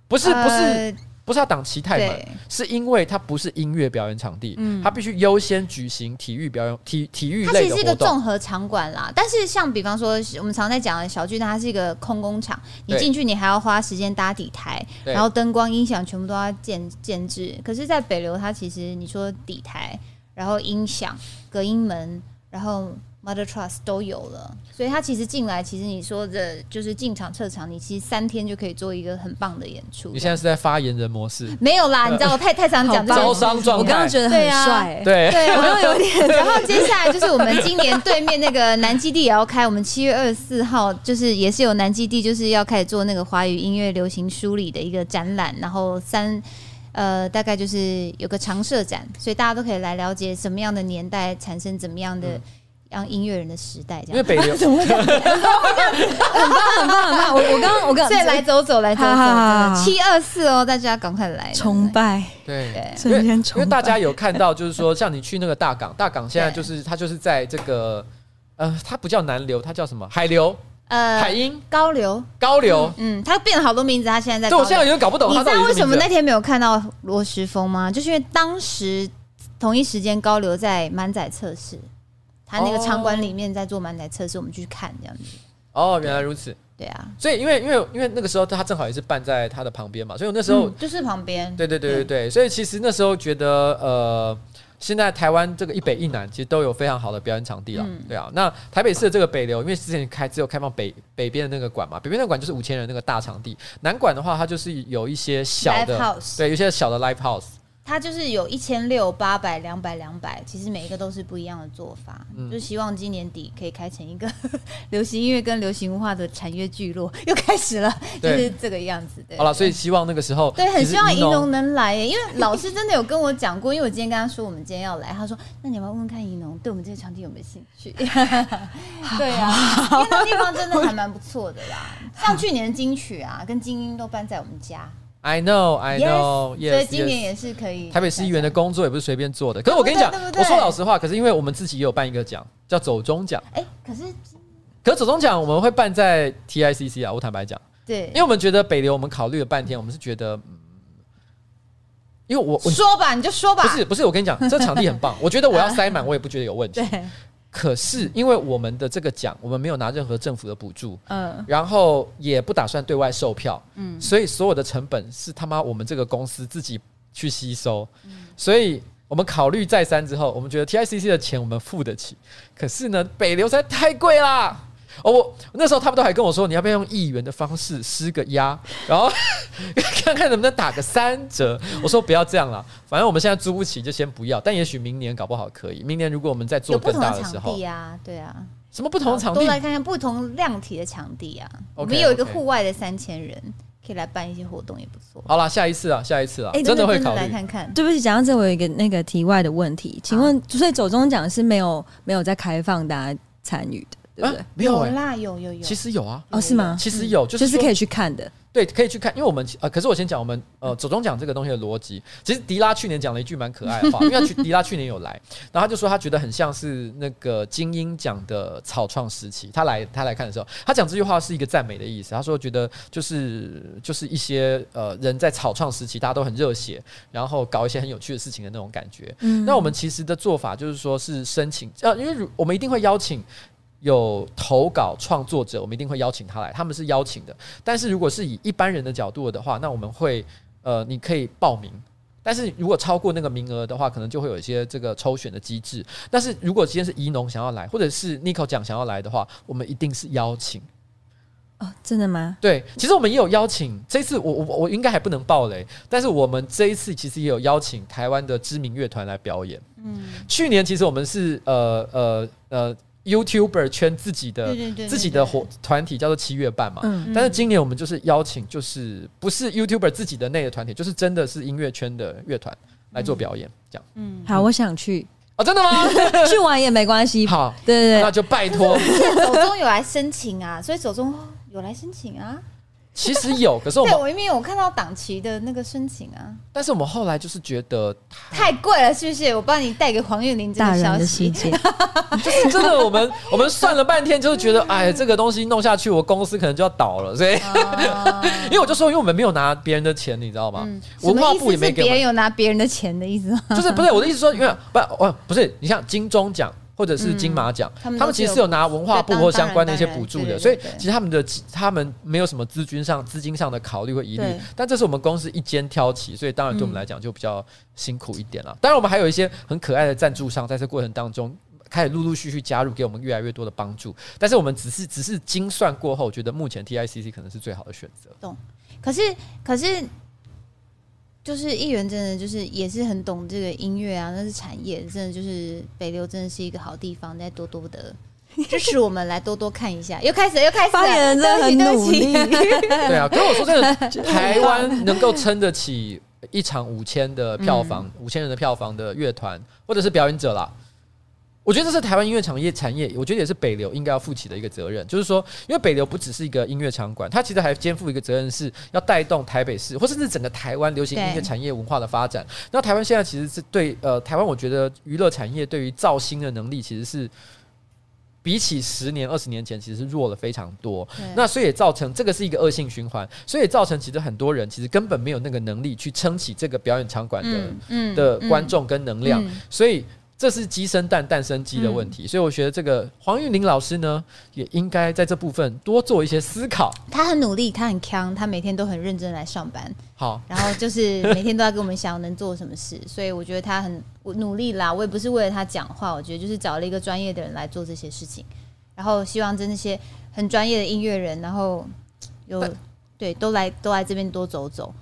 [SPEAKER 2] 不是不是。不是要档期太满，是因为它不是音乐表演场地，嗯，它必须优先举行体育表演、体体育类的。它其实是一个
[SPEAKER 3] 综合场馆啦，但是像比方说我们常在讲的小巨蛋，它是一个空工厂，你进去你还要花时间搭底台，然后灯光音响全部都要建建置。可是，在北流，它其实你说底台，然后音响、隔音门，然后。Mother Trust 都有了，所以他其实进来，其实你说的就是进场撤场，你其实三天就可以做一个很棒的演出。
[SPEAKER 2] 你现在是在发言人模式？
[SPEAKER 3] 没有啦，你知道我太太常讲招
[SPEAKER 2] 商状态，
[SPEAKER 4] 我刚刚觉得很帅，
[SPEAKER 2] 对
[SPEAKER 3] 对，我刚刚有点。然后接下来就是我们今年对面那个南基地也要开，我们七月二十四号就是也是有南基地就是要开始做那个华语音乐流行梳理的一个展览，然后三呃大概就是有个常设展，所以大家都可以来了解什么样的年代产生怎么样的。当音乐人的时代，这样。
[SPEAKER 2] 因为北流
[SPEAKER 4] 怎么会这样？很棒，很棒，很棒！我我刚我刚
[SPEAKER 3] 所以来走走，来走走，七二四哦，大家赶快来
[SPEAKER 4] 崇拜。
[SPEAKER 2] 对，
[SPEAKER 4] 對，因为
[SPEAKER 2] 因为大家有看到，就是说，像你去那个大港，大港现在 就是它就是在这个呃，它不叫南流，它叫什么？海流。呃，海音
[SPEAKER 3] 高流，
[SPEAKER 2] 高流，
[SPEAKER 3] 嗯，它变了好多名字，它现在在。
[SPEAKER 2] 对，我现在有点搞不懂。
[SPEAKER 3] 你知道为什么那天没有看到罗时丰吗？就是因为当时同一时间高流在满载测试，他那个场馆里面在做满载测试，我们去看这样子。
[SPEAKER 2] 哦，原来如此。
[SPEAKER 3] 对啊，
[SPEAKER 2] 所以因为因为因为那个时候他正好也是办在他的旁边嘛，所以我那时候
[SPEAKER 3] 就是旁边。
[SPEAKER 2] 对对对对对，所以其实那时候觉得呃。现在台湾这个一北一南其实都有非常好的表演场地了，对啊。那台北市的这个北流，因为之前开只有开放北北边的那个馆嘛，北边那个馆就是五千人那个大场地，南馆的话它就是有一些小的，对，有些小的 live house。
[SPEAKER 3] 它就是有一千六、八百、两百、两百，其实每一个都是不一样的做法。嗯，就希望今年底可以开成一个 流行音乐跟流行文化的产业聚落，又开始了，就是这个样子的。
[SPEAKER 2] 好了，所以希望那个时候，
[SPEAKER 3] 对，很希望银农能来耶，因为老师真的有跟我讲过，因为我今天跟他说我们今天要来，他说那你要不要问问看银农对我们这个场地有没有兴趣？对啊，因为那地方真的还蛮不错的啦，像去年的金曲啊，跟精英都搬在我们家。
[SPEAKER 2] I know, I know.
[SPEAKER 3] Yes, 所以今年也是可以。
[SPEAKER 2] 台北市议员的工作也不是随便做的。可是我跟你讲，我说老实话，可是因为我们自己也有办一个奖，叫走中奖。哎，可是，可是走中奖我们会办在 TICC 啊。我坦白讲，
[SPEAKER 3] 对，
[SPEAKER 2] 因为我们觉得北流，我们考虑了半天，我们是觉得，因为我
[SPEAKER 3] 说吧，你就说吧。
[SPEAKER 2] 不是不是，我跟你讲，这场地很棒，我觉得我要塞满，我也不觉得有问题。
[SPEAKER 3] 对。
[SPEAKER 2] 可是，因为我们的这个奖，我们没有拿任何政府的补助，嗯，然后也不打算对外售票，嗯，所以所有的成本是他妈我们这个公司自己去吸收，嗯，所以我们考虑再三之后，我们觉得 TICC 的钱我们付得起，可是呢，北流实在太贵啦。哦，我那时候他们都还跟我说，你要不要用议员的方式施个压，然后 看看能不能打个三折。我说不要这样了，反正我们现在租不起，就先不要。但也许明年搞不好可以。明年如果我们再做更大的时候，
[SPEAKER 3] 地啊，对啊，
[SPEAKER 2] 什么不同场地？
[SPEAKER 3] 都来看看不同量体的场地啊。我们有一个户外的三千人，可以来办一些活动，也不错。
[SPEAKER 2] 好了，下一次啊，下一次啊，哎，真的会考虑
[SPEAKER 3] 来看看。
[SPEAKER 4] 对不起，讲到这，我有一个那个题外的问题，请问，所以走中奖是没有没有在开放大家参与的？对不对？
[SPEAKER 2] 没有
[SPEAKER 3] 啦，有有有，
[SPEAKER 2] 其实有啊。
[SPEAKER 4] 哦，是吗？
[SPEAKER 2] 其实有，就是
[SPEAKER 4] 可以去看的。
[SPEAKER 2] 对，可以去看，因为我们呃，可是我先讲我们呃，走钟奖这个东西的逻辑。其实迪拉去年讲了一句蛮可爱的话，因为去 迪拉去年有来，然后他就说他觉得很像是那个精英奖的草创时期。他来他来看的时候，他讲这句话是一个赞美的意思。他说觉得就是就是一些呃人在草创时期，大家都很热血，然后搞一些很有趣的事情的那种感觉。嗯，那我们其实的做法就是说是申请呃，因为我们一定会邀请。有投稿创作者，我们一定会邀请他来，他们是邀请的。但是如果是以一般人的角度的话，那我们会呃，你可以报名，但是如果超过那个名额的话，可能就会有一些这个抽选的机制。但是如果今天是宜农想要来，或者是 Nico 讲想要来的话，我们一定是邀请。
[SPEAKER 4] 哦，真的吗？
[SPEAKER 2] 对，其实我们也有邀请。这一次我我我应该还不能爆雷，但是我们这一次其实也有邀请台湾的知名乐团来表演。嗯，去年其实我们是呃呃呃。YouTuber 圈自己的自己的活团体叫做七月半嘛，嗯、但是今年我们就是邀请，就是不是 YouTuber 自己的那个团体，就是真的是音乐圈的乐团来做表演，这样。
[SPEAKER 4] 嗯，好，我想去。
[SPEAKER 2] 哦，真的吗？
[SPEAKER 4] 去玩也没关系。
[SPEAKER 2] 好，
[SPEAKER 4] 对对对，
[SPEAKER 2] 那就拜托。
[SPEAKER 3] 手中有来申请啊，所以手中有来申请啊。
[SPEAKER 2] 其实有，可是我们
[SPEAKER 3] 对我因为我看到档期的那个申请啊，
[SPEAKER 2] 但是我们后来就是觉得
[SPEAKER 3] 太贵了，是不是？我帮你带给黄韵玲这个消息，
[SPEAKER 2] 就是真的，我们我们算了半天，就是觉得，哎，这个东西弄下去，我公司可能就要倒了，所以，因为我就说，因为我们没有拿别人的钱，你知道吗？文化部也没给，别
[SPEAKER 3] 人有拿别人的钱的意思吗？
[SPEAKER 2] 就是不是我的意思说，因为不，哦，不是，你像金钟奖。或者是金马奖，嗯、他们其实是有拿文化部或相关的一些补助的，所以其实他们的他们没有什么资金上资金上的考虑或疑虑。但这是我们公司一肩挑起，所以当然对我们来讲就比较辛苦一点了。嗯、当然，我们还有一些很可爱的赞助商，在这过程当中开始陆陆续续加入，给我们越来越多的帮助。但是我们只是只是精算过后，觉得目前 TICC 可能是最好的选择。
[SPEAKER 3] 懂？可是可是。就是议员真的就是也是很懂这个音乐啊，那是产业，真的就是北流真的是一个好地方，再多多的 支持我们来多多看一下。又开始又开始，
[SPEAKER 4] 发言人真的很努力。
[SPEAKER 2] 对啊，可是我说真的，台湾能够撑得起一场五千的票房，五千、嗯、人的票房的乐团或者是表演者啦，我觉得这是台湾音乐产业产业，我觉得也是北流应该要负起的一个责任，就是说，因为北流不只是一个音乐场馆，它其实还肩负一个责任，是要带动台北市或甚至整个台湾流行音乐产业文化的发展。那台湾现在其实是对呃，台湾我觉得娱乐产业对于造星的能力其实是比起十年、二十年前其实是弱了非常多。那所以也造成这个是一个恶性循环，所以也造成其实很多人其实根本没有那个能力去撑起这个表演场馆的、嗯嗯、的观众跟能量，嗯、所以。这是鸡生蛋，蛋生鸡的问题，嗯、所以我觉得这个黄玉玲老师呢，也应该在这部分多做一些思考。
[SPEAKER 3] 他很努力，他很强，他每天都很认真来上班。
[SPEAKER 2] 好，
[SPEAKER 3] 然后就是每天都在跟我们想能做什么事，所以我觉得他很努力啦。我也不是为了他讲话，我觉得就是找了一个专业的人来做这些事情，然后希望真那些很专业的音乐人，然后有对都来都来这边多走走，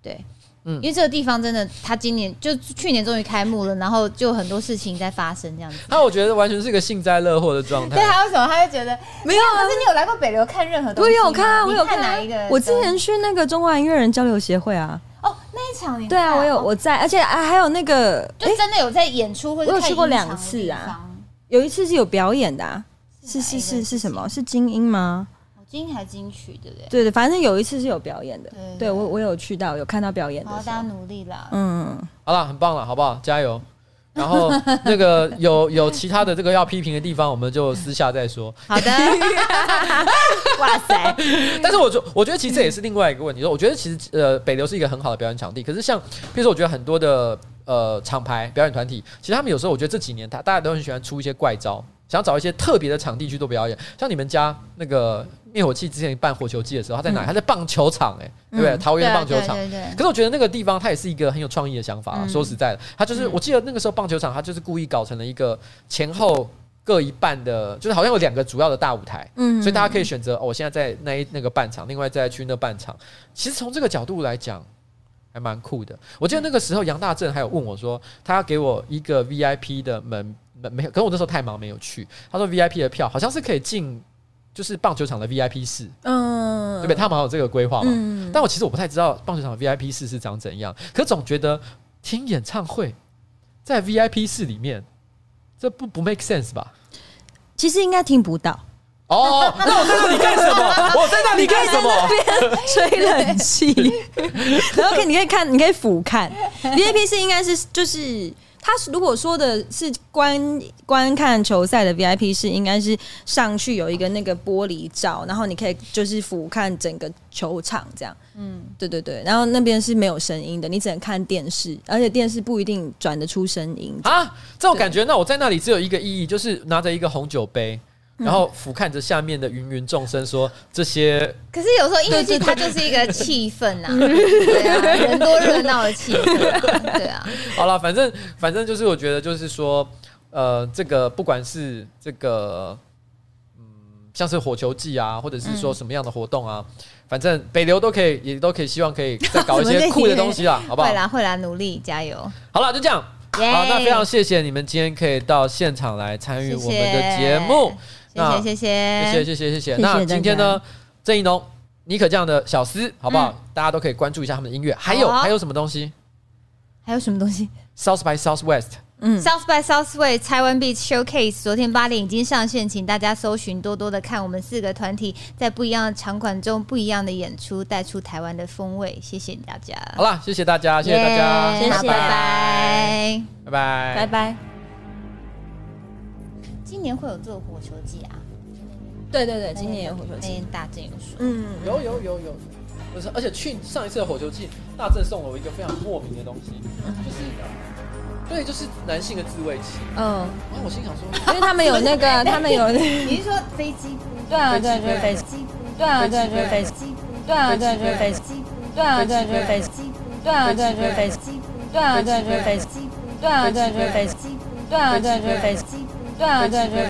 [SPEAKER 3] 对。嗯，因为这个地方真的，他今年就去年终于开幕了，然后就很多事情在发生这样子。
[SPEAKER 2] 那我觉得完全是一个幸灾乐祸的状态。
[SPEAKER 3] 对，还有什么？他会觉得没有啊？可是你有来过北流看任何东西？
[SPEAKER 4] 我有看，我有
[SPEAKER 3] 看哪一个？
[SPEAKER 4] 我之前去那个中华音乐人交流协会啊。
[SPEAKER 3] 哦，那一场你
[SPEAKER 4] 对啊，我有我在，而且啊还有那个，
[SPEAKER 3] 就真的有在演出或者
[SPEAKER 4] 我有去过两次啊。有一次是有表演的，啊，是是是是什么？是精英吗？
[SPEAKER 3] 金还金曲对不对？
[SPEAKER 4] 对对，反正有一次是有表演的，对，对，对我我有去到，有看到表演的。
[SPEAKER 3] 好，大家努力啦。
[SPEAKER 4] 嗯，
[SPEAKER 2] 好了，很棒了，好不好？加油！然后那个有有其他的这个要批评的地方，我们就私下再说。
[SPEAKER 3] 好的。哇塞！
[SPEAKER 2] 但是我觉我觉得其实这也是另外一个问题，说我觉得其实呃北流是一个很好的表演场地，可是像比如说我觉得很多的呃厂牌表演团体，其实他们有时候我觉得这几年他大家都很喜欢出一些怪招。想找一些特别的场地去做表演，像你们家那个灭火器之前办火球季的时候，他在哪？他在棒球场，哎，对不对？桃园棒球场。可是我觉得那个地方，它也是一个很有创意的想法。说实在的，他就是我记得那个时候棒球场，他就是故意搞成了一个前后各一半的，就是好像有两个主要的大舞台。嗯，所以大家可以选择，我现在在那一那个半场，另外再去那半场。其实从这个角度来讲，还蛮酷的。我记得那个时候杨大正还有问我说，他要给我一个 VIP 的门。没没有，可是我那时候太忙没有去。他说 VIP 的票好像是可以进，就是棒球场的 VIP 室，嗯，对不对？他们有这个规划嘛？嗯，但我其实我不太知道棒球场的 VIP 室是长怎样，可总觉得听演唱会在 VIP 室里面，这不不 make sense 吧？
[SPEAKER 4] 其实应该听不到。
[SPEAKER 2] 哦，那我在那里干什么？我在那里干什么？
[SPEAKER 4] 吹冷气，然后可以你可以看，你可以俯瞰 VIP 室，应该是就是。他如果说的是观观看球赛的 VIP 是，应该是上去有一个那个玻璃罩，然后你可以就是俯瞰整个球场这样。嗯，对对对，然后那边是没有声音的，你只能看电视，而且电视不一定转得出声音
[SPEAKER 2] 啊。这种感觉，那我在那里只有一个意义，就是拿着一个红酒杯。然后俯瞰着下面的芸芸众生，说这些。
[SPEAKER 3] 可是有时候音乐剧它就是一个气氛啊，对啊，人多热闹的气氛，对啊。
[SPEAKER 2] 好了，反正反正就是我觉得就是说，呃，这个不管是这个，嗯，像是火球季啊，或者是说什么样的活动啊，嗯、反正北流都可以，也都可以，希望可以再搞一 些酷的东西啦，好不好？
[SPEAKER 3] 会啦，会啦，努力加油。
[SPEAKER 2] 好了，就这样。好，那非常谢谢你们今天可以到现场来参与我们的节目。谢谢
[SPEAKER 3] 谢谢谢谢谢谢谢谢谢。
[SPEAKER 2] 那今天呢，郑宜农、尼可这样的小司，好不好？大家都可以关注一下他们的音乐。还有还有什么东西？
[SPEAKER 3] 还有什么东西
[SPEAKER 2] ？South by Southwest，
[SPEAKER 3] 嗯，South by Southwest Taiwan Beat Showcase，昨天八点已经上线，请大家搜寻，多多的看我们四个团体在不一样的场馆中不一样的演出，带出台湾的风味。谢谢大家。
[SPEAKER 2] 好了，谢谢大家，谢谢大家，
[SPEAKER 3] 谢谢，拜拜，
[SPEAKER 2] 拜拜，
[SPEAKER 4] 拜拜。
[SPEAKER 3] 今年会有这个火球季啊？
[SPEAKER 4] 对对对，今年有火球季，
[SPEAKER 3] 大正有说，
[SPEAKER 4] 嗯，
[SPEAKER 2] 有有有有，不是，而且去上一次的火球季，大正送了我一个非常莫名的东西，就是，对，就是男性的自慰器，嗯，然后我心想说，
[SPEAKER 4] 因为他们有那个，他们有，
[SPEAKER 3] 你是说飞机？
[SPEAKER 4] 对啊对对飞机，对啊对对飞机，对啊对对飞机，对啊对对飞机，对啊对对飞机，对啊对对飞机，对啊对对飞机，对啊对对飞机。对啊，对对。